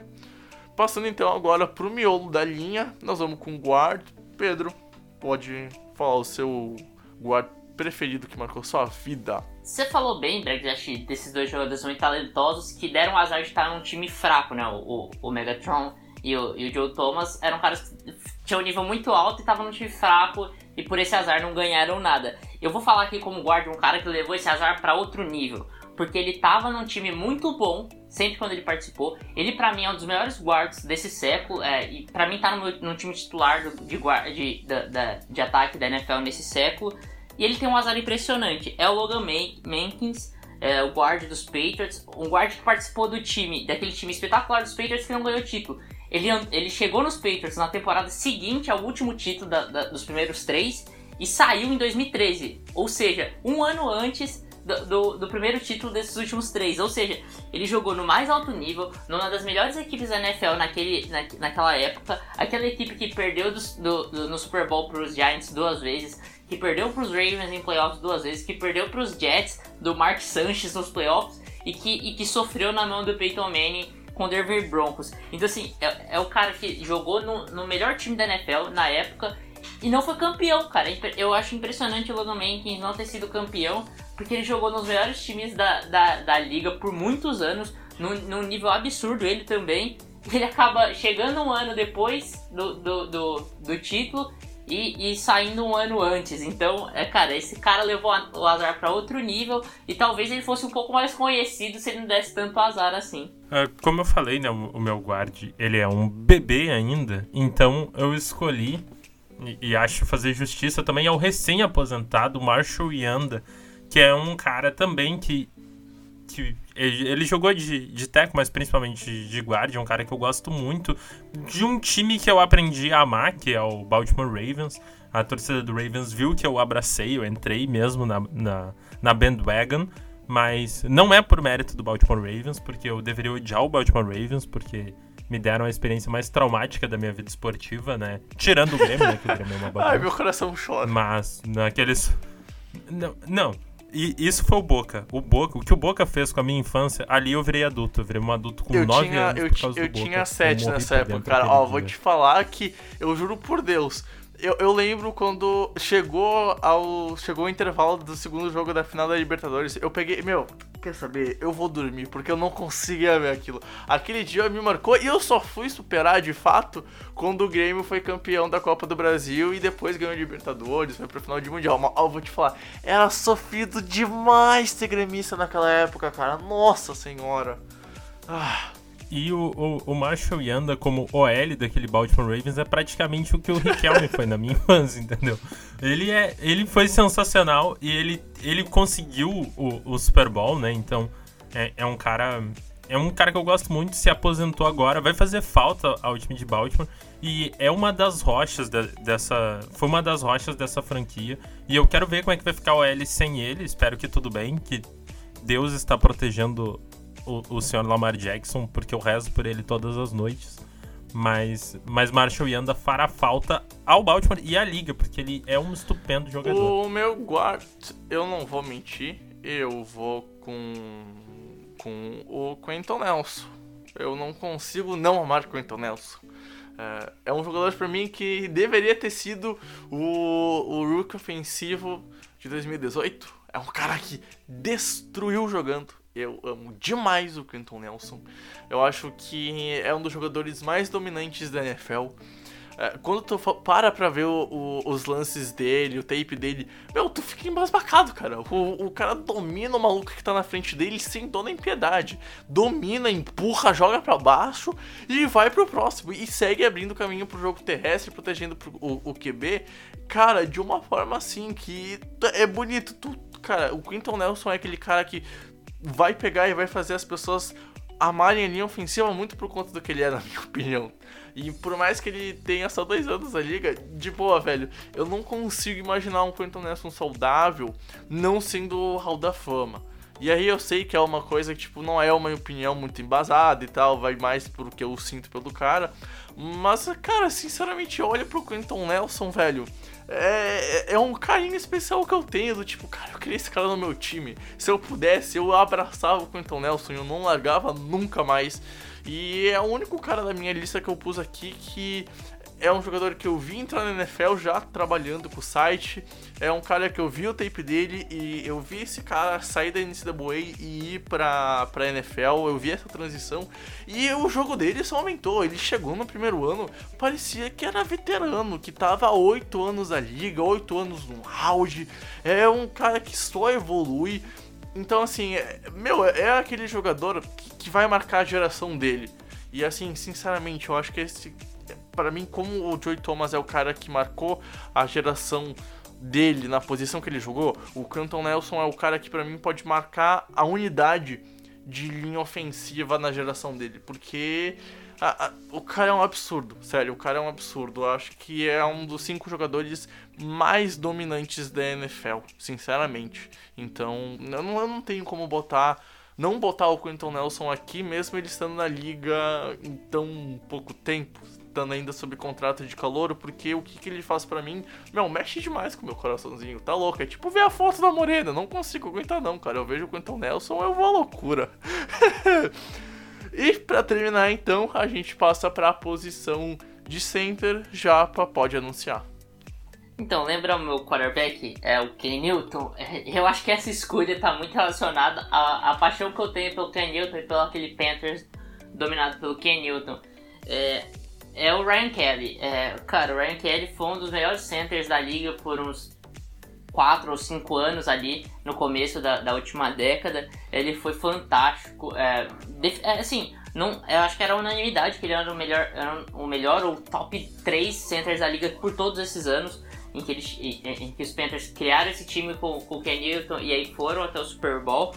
[SPEAKER 2] Passando então agora pro miolo da linha, nós vamos com o guard. Pedro, pode falar o seu guard preferido que marcou sua vida?
[SPEAKER 3] Você falou bem, Brexit, desses dois jogadores muito talentosos que deram o azar de estar num time fraco, né? O, o, o Megatron e o, e o Joe Thomas eram caras que tinham um nível muito alto e estavam num time fraco e por esse azar não ganharam nada. Eu vou falar aqui como guarda um cara que levou esse azar para outro nível, porque ele tava num time muito bom sempre quando ele participou. Ele para mim é um dos melhores guards desse século é, e para mim tá no, no time titular do, de, de, de, de ataque da NFL nesse século. E ele tem um azar impressionante. É o Logan Mankins, é, o guard dos Patriots, um guard que participou do time, daquele time espetacular dos Patriots que não ganhou título. Ele, ele chegou nos Patriots na temporada seguinte ao último título da, da, dos primeiros três e saiu em 2013. Ou seja, um ano antes do, do, do, primeiro título desses últimos três. Ou seja, ele jogou no mais alto nível, numa das melhores equipes da NFL naquele, na, naquela época. Aquela equipe que perdeu do, do, no Super Bowl para os Giants duas vezes que perdeu para os Ravens em playoffs duas vezes, que perdeu para os Jets do Mark Sanchez nos playoffs e que, e que sofreu na mão do Peyton Manning com o Denver Broncos. Então, assim, é, é o cara que jogou no, no, melhor time da NFL na época e não foi campeão, cara. Eu acho impressionante o Logan Mankins não ter sido campeão, porque ele jogou nos melhores times da, da, da liga por muitos anos, num, num nível absurdo ele também. Ele acaba chegando um ano depois do, do, do, do título e, e, saindo um ano antes. Então, é, cara, esse cara levou o azar para outro nível e talvez ele fosse um pouco mais conhecido se ele não desse tanto azar assim.
[SPEAKER 4] É, como eu falei, né, o, meu guard, ele é um bebê ainda, então eu escolhi e, e acho fazer justiça também ao recém-aposentado Marshall Yanda, que é um cara também que que ele, jogou de, de teco, mas principalmente de, de guarda, é um cara que eu gosto muito, de um time que eu aprendi a amar, que é o Baltimore Ravens. A torcida do Ravens viu que eu abracei, eu entrei mesmo na, na, na bandwagon, mas não é por mérito do Baltimore Ravens, porque eu deveria odiar o Baltimore Ravens, porque me deram a experiência mais traumática da minha vida esportiva, né? Tirando o Grêmio, né? Que o Grêmio é uma
[SPEAKER 2] Ai, meu coração chora.
[SPEAKER 4] Mas naqueles. Não, não, e isso foi o Boca. O Boca, o que o Boca fez com a minha infância, ali eu virei adulto. Eu virei um adulto com 9 anos
[SPEAKER 2] eu,
[SPEAKER 4] por causa
[SPEAKER 2] eu
[SPEAKER 4] do Boca.
[SPEAKER 2] tinha 7 nessa época, cara. Ó, dia. vou te falar que eu juro por Deus. Eu, eu lembro quando chegou ao chegou o intervalo do segundo jogo da final da Libertadores, eu peguei, meu, quer saber? Eu vou dormir, porque eu não conseguia ver aquilo. Aquele dia me marcou e eu só fui superar de fato quando o Grêmio foi campeão da Copa do Brasil e depois ganhou a Libertadores, foi pro final de Mundial. Mas eu vou te falar, era sofrido demais ser gremista naquela época, cara. Nossa senhora. Ah.
[SPEAKER 4] E o, o, o Marshall Yanda como OL daquele Baltimore Ravens é praticamente o que o Riquelme foi na minha infância, entendeu? Ele, é, ele foi sensacional e ele, ele conseguiu o, o Super Bowl, né? Então é, é um cara. É um cara que eu gosto muito, se aposentou agora, vai fazer falta ao time de Baltimore e é uma das rochas de, dessa. Foi uma das rochas dessa franquia. E eu quero ver como é que vai ficar o L sem ele. Espero que tudo bem, que Deus está protegendo o, o senhor Lamar Jackson, porque eu rezo por ele todas as noites. Mas, mas Marshall Yanda fará falta ao Baltimore e à liga, porque ele é um estupendo jogador.
[SPEAKER 2] O meu guard, eu não vou mentir, eu vou com, com o Quentin Nelson. Eu não consigo não amar Quentin Nelson. É, é um jogador para mim que deveria ter sido o, o Rook ofensivo de 2018. É um cara que destruiu jogando. Eu amo demais o Quentin Nelson. Eu acho que é um dos jogadores mais dominantes da NFL. é, quando tu para pra ver o- o- os lances dele, o tape dele, meu, tu fica embasbacado, cara. O, o cara domina o maluco que tá na frente dele sem dó nem piedade. Domina, empurra, joga pra baixo e vai pro próximo. E segue abrindo caminho pro jogo terrestre, protegendo pro- o, o QB. Cara, de uma forma assim que é bonito. Tu, cara, o Quinton Nelson é aquele cara que vai pegar e vai fazer as pessoas amarem a linha ofensiva muito por conta do que ele é, na minha opinião. E por mais que ele tenha só dois anos na liga, de boa, velho, eu não consigo imaginar um Quentin Nelson saudável não sendo o Hall da Fama. E aí eu sei que é uma coisa que, tipo, não é uma opinião muito embasada e tal, vai mais pro que eu sinto pelo cara. Mas, cara, sinceramente, olha pro Quentin Nelson, velho. É, é um carinho especial que eu tenho, do tipo, cara, eu queria esse cara no meu time. Se eu pudesse, eu abraçava o Quentin Nelson eu não largava nunca mais. E é o único cara da minha lista que eu pus aqui que é um jogador que eu vi entrar na NFL já trabalhando com o site. É um cara que eu vi o tape dele e eu vi esse cara sair da NCAA e ir pra, pra NFL. Eu vi essa transição e o jogo dele só aumentou. Ele chegou no primeiro ano, parecia que era veterano, que tava há 8 anos na liga, 8 anos no auge. É um cara que só evolui. Então, assim, é- meu, é aquele jogador que, que vai marcar a geração dele. E, assim, sinceramente, eu acho que esse, Pra mim, como o Joey Thomas é o cara que marcou a geração dele na posição que ele jogou, o Canton Nelson é o cara que pra mim pode marcar a unidade de linha ofensiva na geração dele, porque a- a- o cara é um absurdo, sério, o cara é um absurdo. Eu acho que é um dos cinco jogadores mais dominantes da NFL, sinceramente. Então, eu não, eu não tenho como botar não botar o Quentin Nelson aqui, mesmo ele estando na liga em tão pouco tempo, ainda sob contrato de calor, porque o que, que ele faz pra mim, meu, mexe demais com o meu coraçãozinho, tá louco? É tipo ver a foto da Morena, não consigo aguentar não, cara. Eu vejo o Quentin Nelson, eu vou à loucura. e pra terminar então, a gente passa pra posição de center, Japa pode anunciar.
[SPEAKER 3] Então, lembra o meu quarterback? É o Ken Newton. Eu acho que essa escolha tá muito relacionada à, à paixão que eu tenho pelo Ken Newton e pelo aquele Panthers dominado pelo Ken Newton. É, é o Ryan Kelly. É, cara, o Ryan Kelly foi um dos melhores centers da liga por uns 4 ou 5 anos ali no começo da, da última década. Ele foi fantástico. É, def- é, assim, não, eu acho que era unanimidade que ele era o melhor, era o melhor ou top 3 centers da liga por todos esses anos em que, eles, em, que os Panthers criaram esse time com, com o Ken Newton e aí foram até o Super Bowl.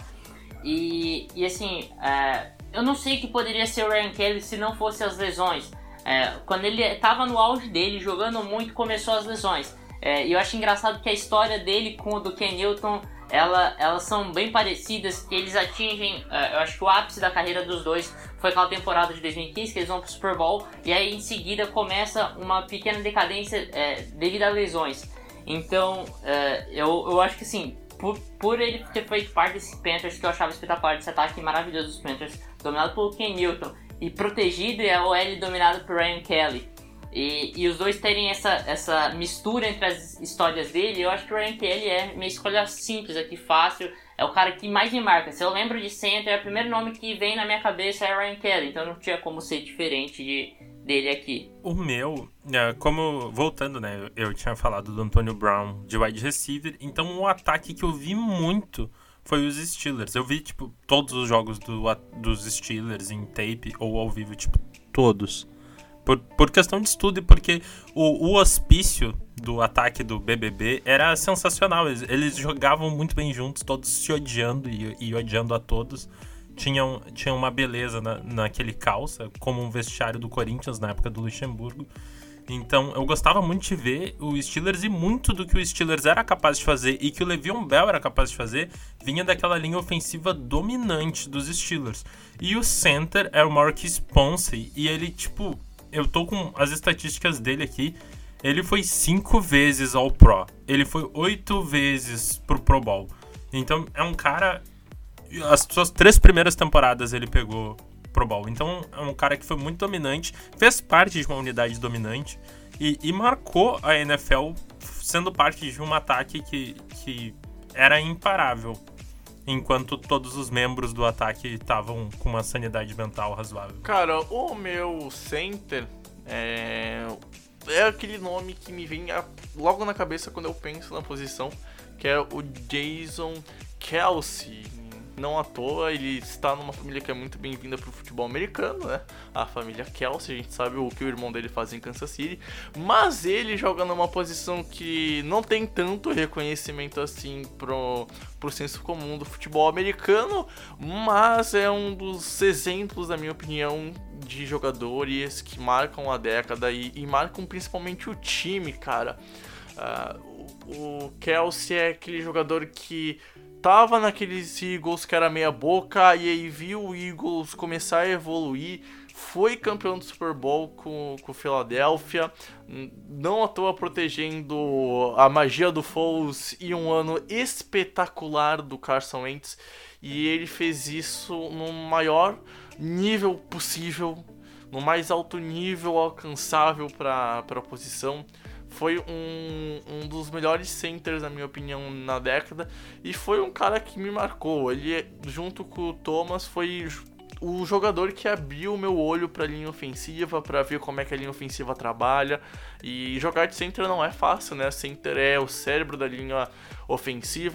[SPEAKER 3] E, e assim, é, eu não sei o que poderia ser o Ryan Kelly se não fosse as lesões. É, quando ele estava no auge dele, jogando muito, começou as lesões. É, e eu acho engraçado que a história dele com o do Ken Newton, ela, elas são bem parecidas, que eles atingem, é, eu acho que o ápice da carreira dos dois foi aquela temporada de 2015, que eles vão pro Super Bowl, e aí em seguida começa uma pequena decadência é, devido a lesões. Então, é, eu, eu acho que assim, por, por ele ter feito parte desse Panthers, que eu achava espetacular, desse ataque maravilhoso dos Panthers, dominado pelo Ken Newton, e protegido e a OL dominada por Ryan Kelly. E, e os dois terem essa, essa mistura entre as histórias dele, eu acho que o Ryan Kelly é minha escolha simples aqui, fácil. É o cara que mais me marca. Se eu lembro de center, o primeiro nome que vem na minha cabeça é Ryan Kelly, então não tinha como ser diferente de, dele aqui.
[SPEAKER 4] O meu, é, como voltando, né? Eu, tinha falado do Antonio Brown de wide receiver, então o ataque que eu vi muito foi os Steelers. Eu vi, tipo, todos os jogos do, dos Steelers em tape ou ao vivo, tipo, todos. Por, por questão de estudo e porque o, o hospício do ataque do BBB era sensacional. Eles, eles jogavam muito bem juntos, todos se odiando e, e odiando a todos. Tinham, tinha uma beleza na, naquele calça, como um vestiário do Corinthians na época do Luxemburgo. Então eu gostava muito de ver o Steelers e muito do que o Steelers era capaz de fazer e que o Le'Veon Bell era capaz de fazer vinha daquela linha ofensiva dominante dos Steelers. E o center é o Marquis Ponce e ele, tipo, eu tô com as estatísticas dele aqui. Ele foi cinco vezes ao Pro. Ele foi oito vezes pro Pro Bowl. Então é um cara. As suas três primeiras temporadas ele pegou Pro Bowl. Então é um cara que foi muito dominante, fez parte de uma unidade dominante e, e marcou a NFL sendo parte de um ataque que, que era imparável. Enquanto todos os membros do ataque estavam com uma sanidade mental razoável.
[SPEAKER 2] Cara, o meu center é. É aquele nome que me vem a- logo na cabeça quando eu penso na posição, que é o Jason Kelsey. Não à toa, ele está numa família que é muito bem-vinda pro futebol americano, né? A família Kelsey, a gente sabe o que o irmão dele faz em Kansas City. Mas ele joga numa posição que não tem tanto reconhecimento assim pro, pro senso comum do futebol americano, mas é um dos exemplos, na minha opinião, de jogadores que marcam a década e, e marcam principalmente o time, cara. O, o Kelsey é aquele jogador que tava naqueles Eagles que era meia boca e aí viu o Eagles começar a evoluir, foi campeão do Super Bowl com o Philadelphia, n- não à toa protegendo a magia do Foles e um ano espetacular do Carson Wentz e ele fez isso no maior nível possível, no mais alto nível alcançável para a posição foi um, um dos melhores centers, na minha opinião, na década. E foi um cara que me marcou. Ele, junto com o Thomas, foi o jogador que abriu o meu olho pra linha ofensiva, pra ver como é que a linha ofensiva trabalha. E jogar de center não é fácil, né? Center é o cérebro da linha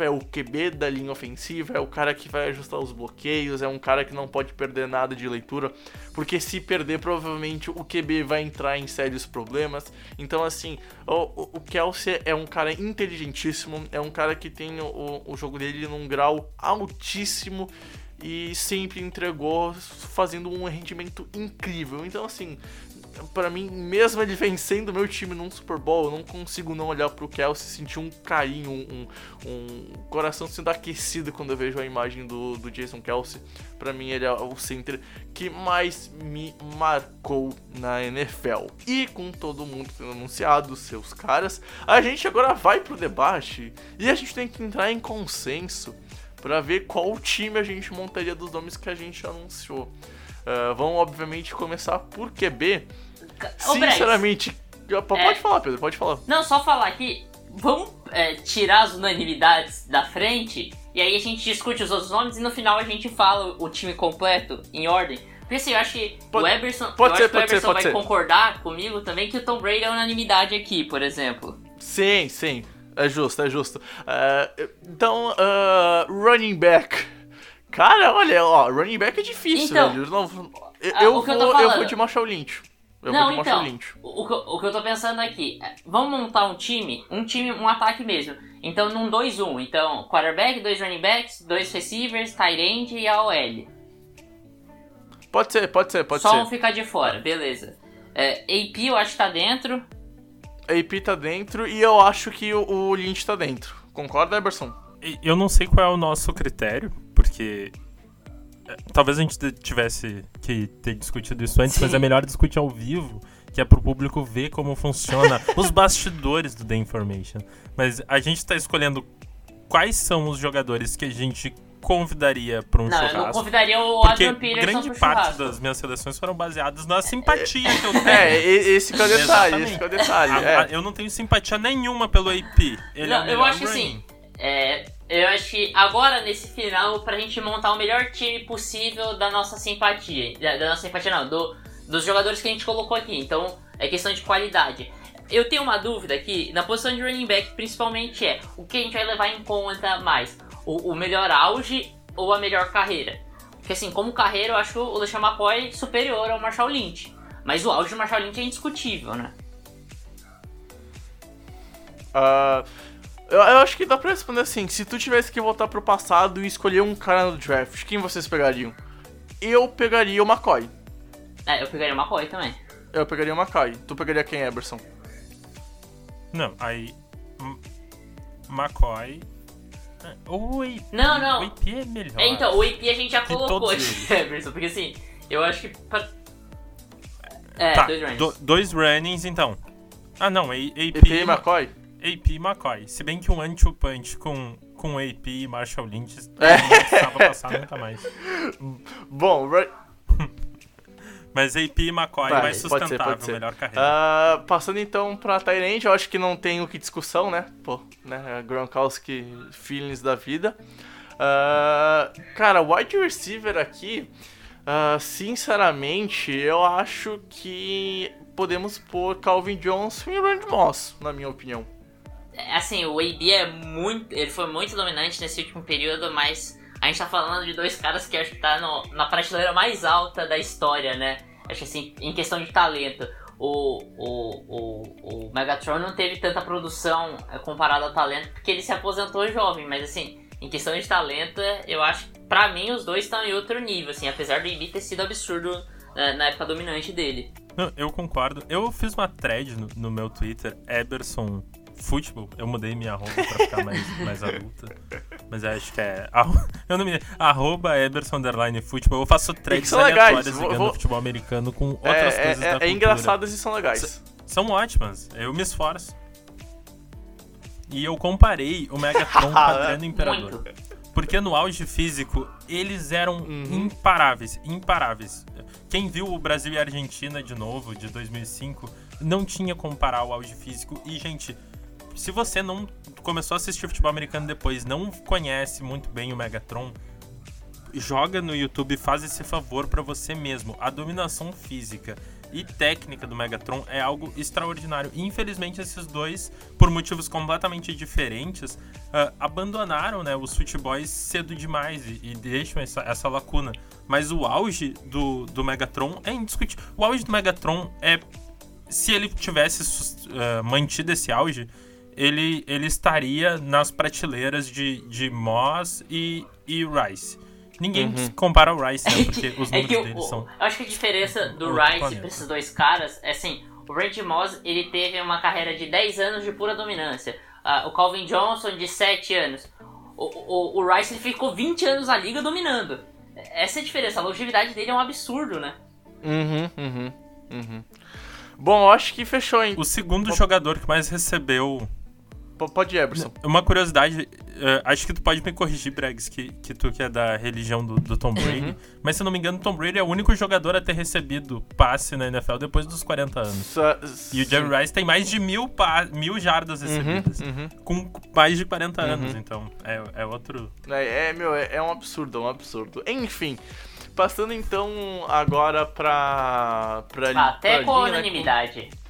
[SPEAKER 2] é o QB da linha ofensiva, é o cara que vai ajustar os bloqueios, é um cara que não pode perder nada de leitura, porque se perder, provavelmente o QB vai entrar em sérios problemas. Então, assim, o- o Kelsey é um cara inteligentíssimo, é um cara que tem o, o jogo dele num grau altíssimo e sempre entregou fazendo um rendimento incrível. Então, assim, Pra mim, mesmo ele vencendo meu time num Super Bowl, eu não consigo não olhar pro Kelsey e sentir um carinho, um, um coração sendo aquecido quando eu vejo a imagem do, do Jason Kelsey. Pra mim, ele é o center que mais me marcou na NFL. E com todo mundo tendo anunciado seus caras, a gente agora vai pro debate e a gente tem que entrar em consenso pra ver qual time a gente montaria dos nomes que a gente anunciou. Ah, vamos, obviamente, começar por QB. Sinceramente, p- pode
[SPEAKER 3] É.
[SPEAKER 2] falar, Pedro, pode falar.
[SPEAKER 3] Não, só falar aqui, vamos é, tirar as unanimidades da frente e aí a gente discute os outros nomes e no final a gente fala o time completo em ordem. Porque assim, eu acho que
[SPEAKER 2] Pode-
[SPEAKER 3] o Eberson,
[SPEAKER 2] pode ser,
[SPEAKER 3] que o
[SPEAKER 2] ser,
[SPEAKER 3] Eberson vai
[SPEAKER 2] ser.
[SPEAKER 3] concordar comigo também que o Tom Brady é unanimidade aqui, por exemplo.
[SPEAKER 2] Sim, sim. É justo, é justo. Ah, então, ah, running back. Cara, olha, ó, running back é difícil,
[SPEAKER 3] Então,
[SPEAKER 2] velho. Eu, não- eu,
[SPEAKER 3] ah,
[SPEAKER 2] eu
[SPEAKER 3] o que
[SPEAKER 2] vou, eu, vou de Marshall Lynch. Eu
[SPEAKER 3] não,
[SPEAKER 2] vou de Marshall
[SPEAKER 3] então,
[SPEAKER 2] Lynch.
[SPEAKER 3] o, o que eu- o que eu tô pensando aqui, é, vamos montar um time, um time, um ataque mesmo. Então, num 2-1. Então, quarterback, dois running backs, dois receivers, tight end e a OL.
[SPEAKER 2] Pode ser, pode ser, pode
[SPEAKER 3] Só
[SPEAKER 2] ser.
[SPEAKER 3] um ficar de fora, beleza. É, AP eu acho que tá dentro.
[SPEAKER 2] A AP tá dentro e eu acho que o, o Lynch tá dentro. Concorda, Eberson?
[SPEAKER 4] Eu não sei qual é o nosso critério, porque talvez a gente te- tivesse que ter discutido isso antes,
[SPEAKER 3] Sim.
[SPEAKER 4] mas é melhor discutir ao vivo, que é pro público ver como funciona os bastidores do The Information. Mas a gente tá escolhendo quais são os jogadores que a gente convidaria para um
[SPEAKER 3] Não, eu não
[SPEAKER 4] churrasco.
[SPEAKER 3] convidaria o
[SPEAKER 4] Porque
[SPEAKER 3] Adrian Peterson
[SPEAKER 4] grande parte
[SPEAKER 3] churrasco.
[SPEAKER 4] das minhas seleções foram baseadas na simpatia que eu tenho.
[SPEAKER 2] É, e- esse que é o detalhe, esse que é o detalhe.
[SPEAKER 4] A-
[SPEAKER 2] é.
[SPEAKER 4] a- eu não tenho simpatia nenhuma pelo AP. Ele é
[SPEAKER 3] Não,
[SPEAKER 4] o
[SPEAKER 3] eu acho que sim. É, eu acho que agora, nesse final, pra gente montar o melhor time possível da nossa simpatia. Da, da nossa simpatia não, do, dos jogadores que a gente colocou aqui. Então, é questão de qualidade. Eu tenho uma dúvida aqui, na posição de running back, principalmente é o que a gente vai levar em conta mais? O, o melhor auge ou a melhor carreira? Porque assim, como carreira, eu acho o LeSean McCoy superior ao Marshall Lynch. Mas o auge do Marshall Lynch é indiscutível, né?
[SPEAKER 2] Ah, eu, eu acho que dá pra responder assim: se tu tivesse que voltar pro passado e escolher um cara no draft, quem vocês pegariam? Eu pegaria o McCoy.
[SPEAKER 3] É, eu pegaria o McCoy também.
[SPEAKER 2] Eu pegaria o McCoy. Tu pegaria quem, Eberson?
[SPEAKER 4] Não, aí. M- McCoy. é, Ou o AP.
[SPEAKER 3] Não, não.
[SPEAKER 4] O AP é melhor.
[SPEAKER 3] É, então, o AP a gente já colocou aqui, Emerson, porque assim, eu acho que. Pra... É,
[SPEAKER 4] Tá,
[SPEAKER 3] dois runs.
[SPEAKER 4] do- dois runnings então. Ah, não, AP,
[SPEAKER 2] EP e McCoy?
[SPEAKER 4] AP e McCoy. Se bem que um anti punch com, com AP e Marshall Lynch
[SPEAKER 2] É.
[SPEAKER 4] não precisava passar nunca mais.
[SPEAKER 2] Bom, ru-
[SPEAKER 4] Mas AP e McCoy
[SPEAKER 2] Vai,
[SPEAKER 4] mais
[SPEAKER 2] pode ser,
[SPEAKER 4] sustentável,
[SPEAKER 2] pode ser.
[SPEAKER 4] melhor carreira.
[SPEAKER 2] Ah, passando então pra Tyrande, eu acho que não tem o que discussão, né? Pô, né? Gronkowski feelings da vida. Ah, cara, wide receiver aqui, ah, sinceramente, eu acho que podemos pôr Calvin Johnson e Randy Moss, na minha opinião.
[SPEAKER 3] Assim, o AB é muito. Ele foi muito dominante nesse último período, mas a gente tá falando de dois caras que acho que tá no, na prateleira mais alta da história, né? Acho assim, em questão de talento. O, o, o, o Megatron não teve tanta produção é, comparado ao talento, porque ele se aposentou jovem, mas assim, em questão de talento, eu acho que pra mim os dois estão em outro nível, assim, apesar do AB ter sido absurdo né, na época dominante dele.
[SPEAKER 4] Não, eu concordo. Eu fiz uma thread no, no meu Twitter, Eberson Futebol. Eu mudei minha arroba pra ficar mais, mais adulta. Mas eu acho que é. Eu não me Arroba Eberson Underline Futebol. Eu faço threads aleatórias ligando vou... futebol americano com outras
[SPEAKER 2] é,
[SPEAKER 4] coisas
[SPEAKER 2] é,
[SPEAKER 4] da
[SPEAKER 2] É, é engraçadas e são legais.
[SPEAKER 4] S são ótimas. Eu me esforço. E eu comparei o Megatron com o Adriano Imperador. Muito. Porque no auge físico, eles eram uhum. imparáveis, imparáveis. Quem viu o Brasil e a Argentina de novo, de 2005, não tinha como comparar o auge físico. E, gente, se você não começou a assistir futebol americano depois, não conhece muito bem o Megatron, joga no YouTube faz esse favor para você mesmo. A dominação física e técnica do Megatron é algo extraordinário. Infelizmente, esses dois, por motivos completamente diferentes, uh, abandonaram né, os futebols cedo demais e, e deixam essa, essa, lacuna. Mas o auge do, do Megatron é indiscutível. O auge do Megatron é. Se ele tivesse uh, mantido esse auge, ele, ele estaria nas prateleiras de, de Moss e, e Rice. Ninguém uhum. compara o Rice, né? Porque os é números é deles são.
[SPEAKER 3] Eu acho que a diferença do Rice planeta. pra esses dois caras é assim: o Randy Moss ele teve uma carreira de 10 anos de pura dominância. Uh, o Calvin Johnson de 7 anos. O, o, o Rice ele ficou 20 anos na liga dominando. Essa é a diferença. A longevidade dele é um absurdo, né?
[SPEAKER 2] Uhum, uhum, uhum. Bom, eu acho que fechou, hein?
[SPEAKER 4] O segundo jogador que mais recebeu
[SPEAKER 2] Pode ir, Eberson.
[SPEAKER 4] Uma curiosidade, uh, acho que tu pode me corrigir, Bregs, que, que tu que é da religião do, do Tom Brady. Uhum. Mas se eu não me engano, Tom Brady é o único jogador a ter recebido passe na NFL depois dos 40 anos. e o Jerry Rice tem mais de mil, mil jardas uhum, recebidas. Uhum, uhum. Com mais de 40 uhum. anos, então é, é outro.
[SPEAKER 2] É, é meu, é, é um absurdo, é um absurdo. Enfim. Passando então agora pra. pra
[SPEAKER 3] Até pra com a unanimidade. Né, com...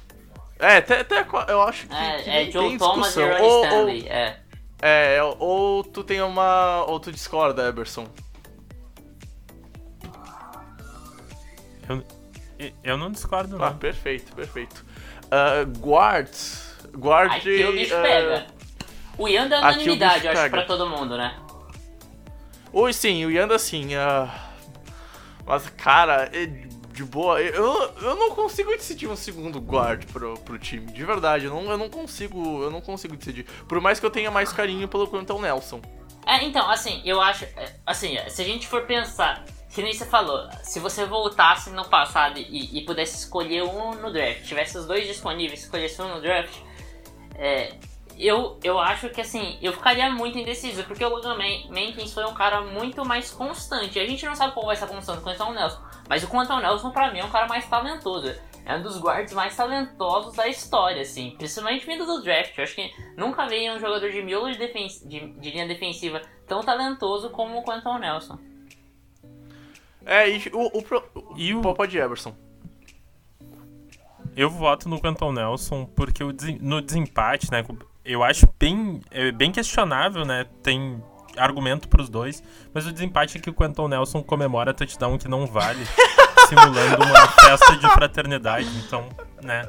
[SPEAKER 2] É, até, até eu acho que.
[SPEAKER 3] É,
[SPEAKER 2] que
[SPEAKER 3] é Joe Thomas e Ronnie ou, Stanley, ou, é.
[SPEAKER 2] É, ou tu tem uma. Ou tu discorda, Eberson.
[SPEAKER 4] Eu, eu não discordo,
[SPEAKER 2] não. Ah, perfeito, perfeito. Uh, guard. Guard.
[SPEAKER 3] Aqui o bicho uh, pega. O Yanda é unanimidade, eu acho, pega. pra todo mundo, né?
[SPEAKER 2] Oi, sim, o Yanda sim. Uh, mas, cara, de boa. Eu, eu não consigo decidir um segundo guard pro, pro time, de verdade. Eu não, eu não consigo. Eu não consigo decidir. Por mais que eu tenha mais carinho pelo Quentin Nelson.
[SPEAKER 3] É, então, assim, eu acho. É, assim, se a gente for pensar, que nem você falou, se você voltasse no passado e, e pudesse escolher um no draft, tivesse os dois disponíveis, escolhesse um no draft, é, eu, eu acho que assim, eu ficaria muito indeciso, porque o Logan Mankins foi um cara muito mais constante. A gente não sabe qual vai ser a constante com o Nelson. Mas o Quentin Nelson, pra mim, é um cara mais talentoso. É um dos guards mais talentosos da história, assim. Principalmente vindo do draft. Eu acho que nunca veio um jogador de miolo de, de, de linha defensiva tão talentoso como o Quentin Nelson.
[SPEAKER 2] É, e o, o, pro, e o Popa de Everson.
[SPEAKER 4] Eu voto no Quentin Nelson porque o, no desempate, né? Eu acho bem, é bem questionável, né? Tem argumento pros dois, mas o desempate é que o Quentin Nelson comemora touchdown que não vale, simulando uma festa de fraternidade. Então, né?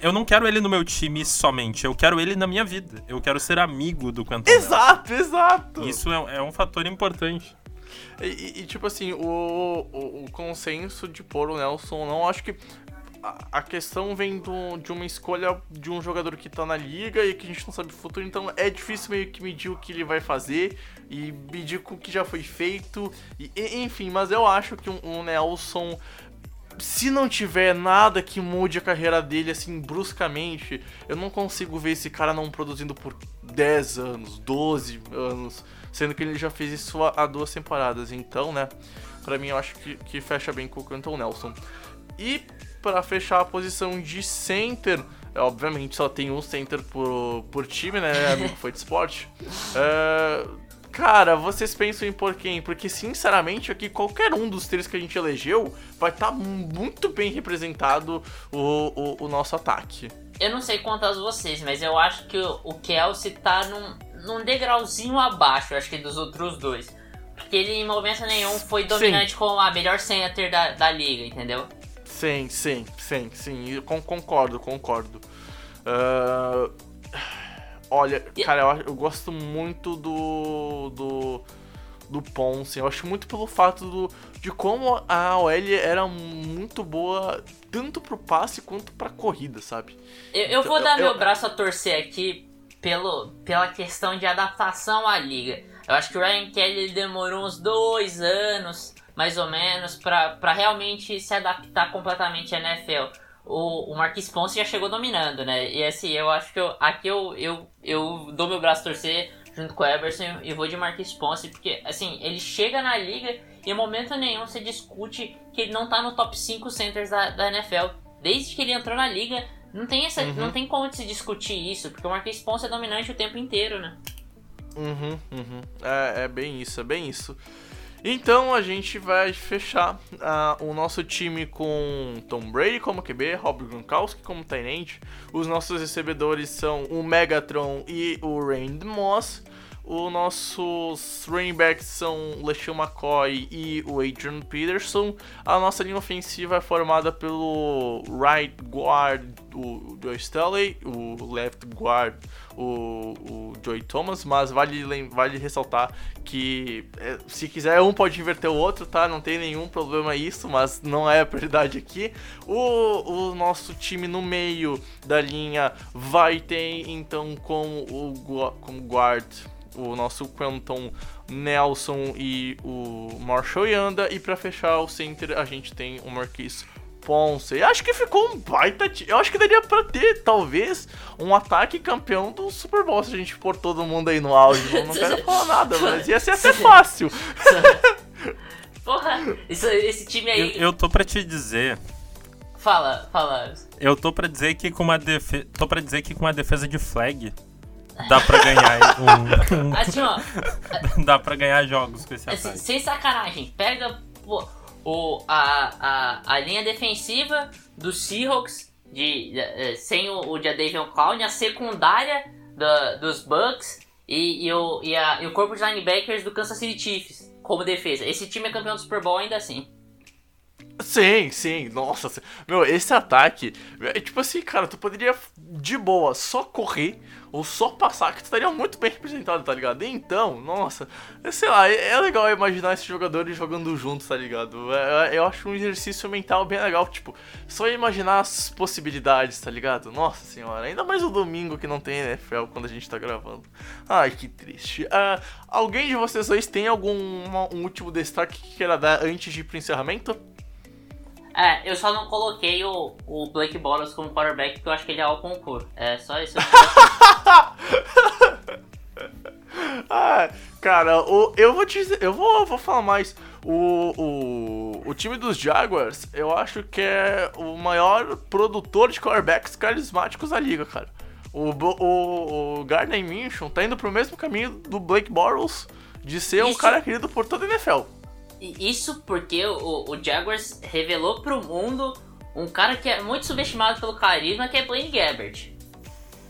[SPEAKER 4] Eu não quero ele no meu time somente, eu quero ele na minha vida. Eu quero ser amigo do Quentin
[SPEAKER 2] Exato,
[SPEAKER 4] Nelson.
[SPEAKER 2] exato!
[SPEAKER 4] Isso é, é um fator importante.
[SPEAKER 2] E, e, e, tipo assim, o, o, o, consenso de pôr o Nelson, não acho que a, questão vem do, de uma escolha de um jogador que tá na liga e que a gente não sabe o futuro, então é difícil meio que medir o que ele vai fazer e medir o que já foi feito, e, enfim, mas eu acho que um, um Nelson se não tiver nada que mude a carreira dele assim bruscamente, eu não consigo ver esse cara não produzindo por 10 anos, 12 anos, sendo que ele já fez isso há duas temporadas. Então, né, para mim eu acho que, que fecha bem com o Canton Nelson. E para fechar a posição de center, é, obviamente só tem um center por, por time, né? Amigo foi de esporte. É, Cara, vocês pensam em por quem? Porque, sinceramente, aqui qualquer um dos três que a gente elegeu vai estar muito bem representado o, o, o nosso ataque.
[SPEAKER 3] Eu não sei quanto aos vocês, mas eu acho que o, o Kelsey tá num, num degrauzinho abaixo, acho que dos outros dois. Porque ele em momento nenhum foi dominante
[SPEAKER 2] Sim.
[SPEAKER 3] como a melhor center da, da liga, entendeu?
[SPEAKER 2] Sim, sim, sim, sim. Concordo, concordo. Ah, olha, cara, eu, eu gosto muito do. do. do Ponce. Eu acho muito pelo fato do, de como a OL era muito boa tanto pro passe quanto pra corrida, sabe?
[SPEAKER 3] Eu, eu vou
[SPEAKER 2] Eu-
[SPEAKER 3] dar
[SPEAKER 2] eu-
[SPEAKER 3] meu braço a torcer aqui pelo, pela questão de adaptação à liga. Eu acho que o Ryan Kelly demorou uns dois anos, mais ou menos, pra realmente se adaptar completamente à NFL. O, o Marquis Ponce já chegou dominando, né? E assim, eu acho que eu, aqui eu, eu, eu dou meu braço a torcer junto com o Eberson e vou de Marquis Ponce, porque assim, ele chega na liga e em momento nenhum você discute que ele não tá no top 5 centers da, da NFL. Desde que ele entrou na liga, não tem, essa, não tem como se discutir isso, porque o Marquis Ponce é dominante o tempo inteiro, né?
[SPEAKER 2] Uhum, uhum. É, é bem isso, é bem isso. Então a gente vai fechar ah, o nosso time com Tom Brady como QB, Rob Gronkowski como tight. Os nossos recebedores são o Megatron e o Randy Moss. Os nossos running backs são o LeSean McCoy e o Adrian Peterson. A nossa linha ofensiva é formada pelo right guard, o Joe Staley, o left guard, o, o Joey Thomas, mas vale, vale ressaltar que é, se quiser um pode inverter o outro, tá? Não tem nenhum problema isso, mas não é a prioridade aqui. O, o nosso time no meio da linha vai ter então como o como guard o nosso Quentin Nelson e o Marshall Yanda. E pra fechar o center, a gente tem o Marquis Ponce. Acho que ficou um baita. Eu acho que daria pra ter, talvez, um ataque campeão do Super Bowl se a gente pôr todo mundo aí no auge. Não, não quero falar nada, mas ia ser até fácil.
[SPEAKER 3] Porra, isso- esse time
[SPEAKER 4] Eu,
[SPEAKER 3] aí.
[SPEAKER 4] eu tô pra te dizer.
[SPEAKER 3] Fala, fala.
[SPEAKER 4] Eu tô pra dizer que com uma defesa. Tô pra dizer que com uma defesa de flag dá pra ganhar um,
[SPEAKER 3] Assim, ó,
[SPEAKER 4] dá pra ganhar jogos com esse
[SPEAKER 3] assim,
[SPEAKER 4] ataque.
[SPEAKER 3] sem sacanagem, pega pô, o, a, a, a linha defensiva dos Seahawks de, eh, sem o, o Jadavion Clown, a secundária da- dos Bucks e, e, o, e, a- e o corpo de linebackers do Kansas City Chiefs como defesa. Esse time é campeão do Super Bowl ainda assim.
[SPEAKER 2] Sim, sim, nossa. Meu, esse ataque, é tipo assim, cara, tu poderia de boa só correr ou só passar, que estaria muito bem representado, tá ligado? Então, nossa, sei lá, é, é legal imaginar esses jogadores jogando juntos, tá ligado? É- é- eu acho um exercício mental bem legal, tipo, só imaginar as possibilidades, tá ligado? Nossa senhora, ainda mais o domingo que não tem NFL quando a gente tá gravando. Ai, que triste. Ah, alguém de vocês dois tem algum um último destaque que queira dar antes de ir pro encerramento?
[SPEAKER 3] É, eu só não coloquei o, o Blake Bortles como quarterback porque eu acho que ele é ao concurso. É só isso.
[SPEAKER 2] Ah, cara, o, eu vou te dizer, eu vou, vou falar mais. O, o, o time dos Jaguars, eu acho que é o maior produtor de quarterbacks carismáticos da liga, cara. O, o, o Gardner Minshew tá indo pro mesmo caminho do Blake Bortles de ser um
[SPEAKER 3] Isso-
[SPEAKER 2] cara querido por toda a NFL.
[SPEAKER 3] Isso porque o, o Jaguars revelou pro mundo um cara que é muito subestimado pelo carisma, que é Blaine Gabbert.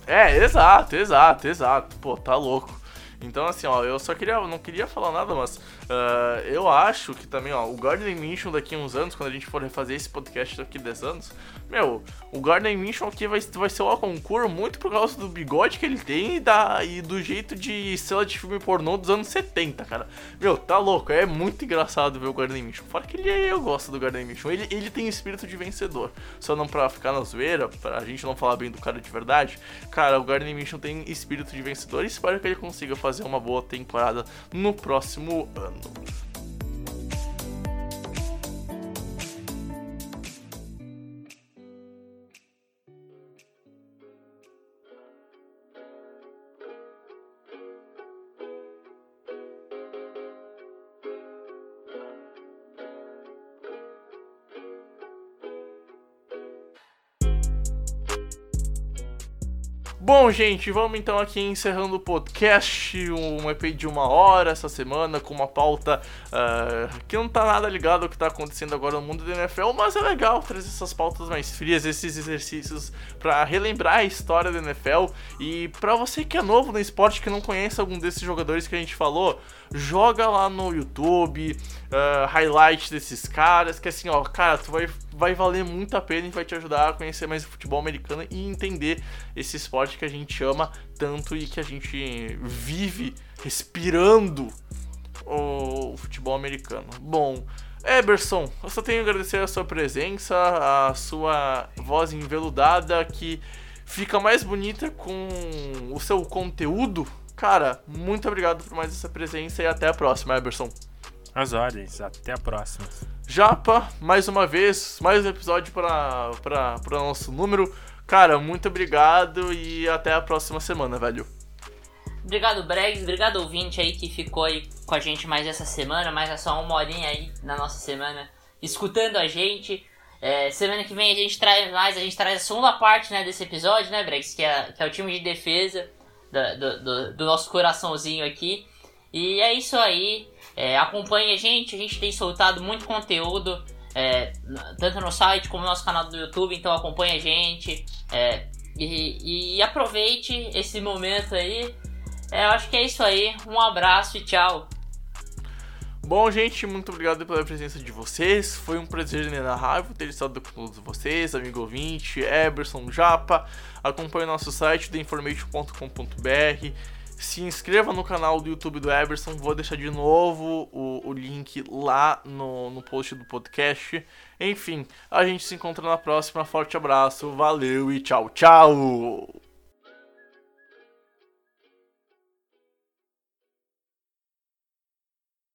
[SPEAKER 2] É, exato, exato, exato. Pô, tá louco. Então, assim, ó, eu só queria, não queria falar nada, mas ah, eu acho que também, ó, o Gardner Minshew daqui a uns anos, quando a gente for refazer esse podcast daqui a 10 anos, meu, o Gardner Minshew aqui vai, vai ser o concurso muito por causa do bigode que ele tem e, da, e do jeito de estrela de filme pornô dos anos 70, cara. Meu, tá louco, é muito engraçado ver o Gardner Minshew. Fora que ele, eu gosto do Gardner Minshew, ele, ele tem espírito de vencedor. Só não pra ficar na zoeira, pra gente não falar bem do cara de verdade, cara, o Gardner Minshew tem espírito de vencedor e espero que ele consiga fazer uma boa temporada no próximo ano. Bom, gente, vamos então aqui encerrando o podcast, um EP de uma hora essa semana, com uma pauta uh, que não tá nada ligado ao que tá acontecendo agora no mundo da NFL, mas é legal trazer essas pautas mais frias, esses exercícios para relembrar a história da NFL. E para você que é novo no esporte, que não conhece algum desses jogadores que a gente falou, joga lá no YouTube, uh, highlights desses caras, que assim, ó, cara, tu vai, vai valer muito a pena e vai te ajudar a conhecer mais o futebol americano e entender esse esporte que a gente ama tanto e que a gente vive respirando o, futebol americano. Bom, Eberson, eu só tenho a agradecer a sua presença, a sua voz enveludada que fica mais bonita com o seu conteúdo Cara, muito obrigado por mais essa presença e até a próxima, Eberson.
[SPEAKER 4] As ordens, até a próxima.
[SPEAKER 2] Japa, mais uma vez, mais um episódio para o nosso número. Cara, muito obrigado e até a próxima semana, velho.
[SPEAKER 3] Obrigado, Bregs. Obrigado, ouvinte aí que ficou aí com a gente mais essa semana, mais essa uma horinha aí na nossa semana, escutando a gente. É, semana que vem a gente traz mais, a gente traz a segunda parte né, desse episódio, né, Bregs? Que é, que é o time de defesa do, do, nosso coraçãozinho aqui. E é isso aí. É, acompanhe a gente, a gente tem soltado muito conteúdo, é, tanto no site como no nosso canal do YouTube, então acompanhe a gente. É, e, e, aproveite esse momento aí. É, eu acho que é isso aí. Um abraço e tchau.
[SPEAKER 2] Bom, gente, muito obrigado pela presença de vocês. Foi um prazer inenarrável ter estado com todos vocês, amigo ouvinte, Eberson, Japa. Acompanhe nosso site, theinformation.com.br. Se inscreva no canal do YouTube do Eberson. Vou deixar de novo o, o link lá no, no post do podcast. Enfim, a gente se encontra na próxima. Forte abraço, valeu e tchau, tchau!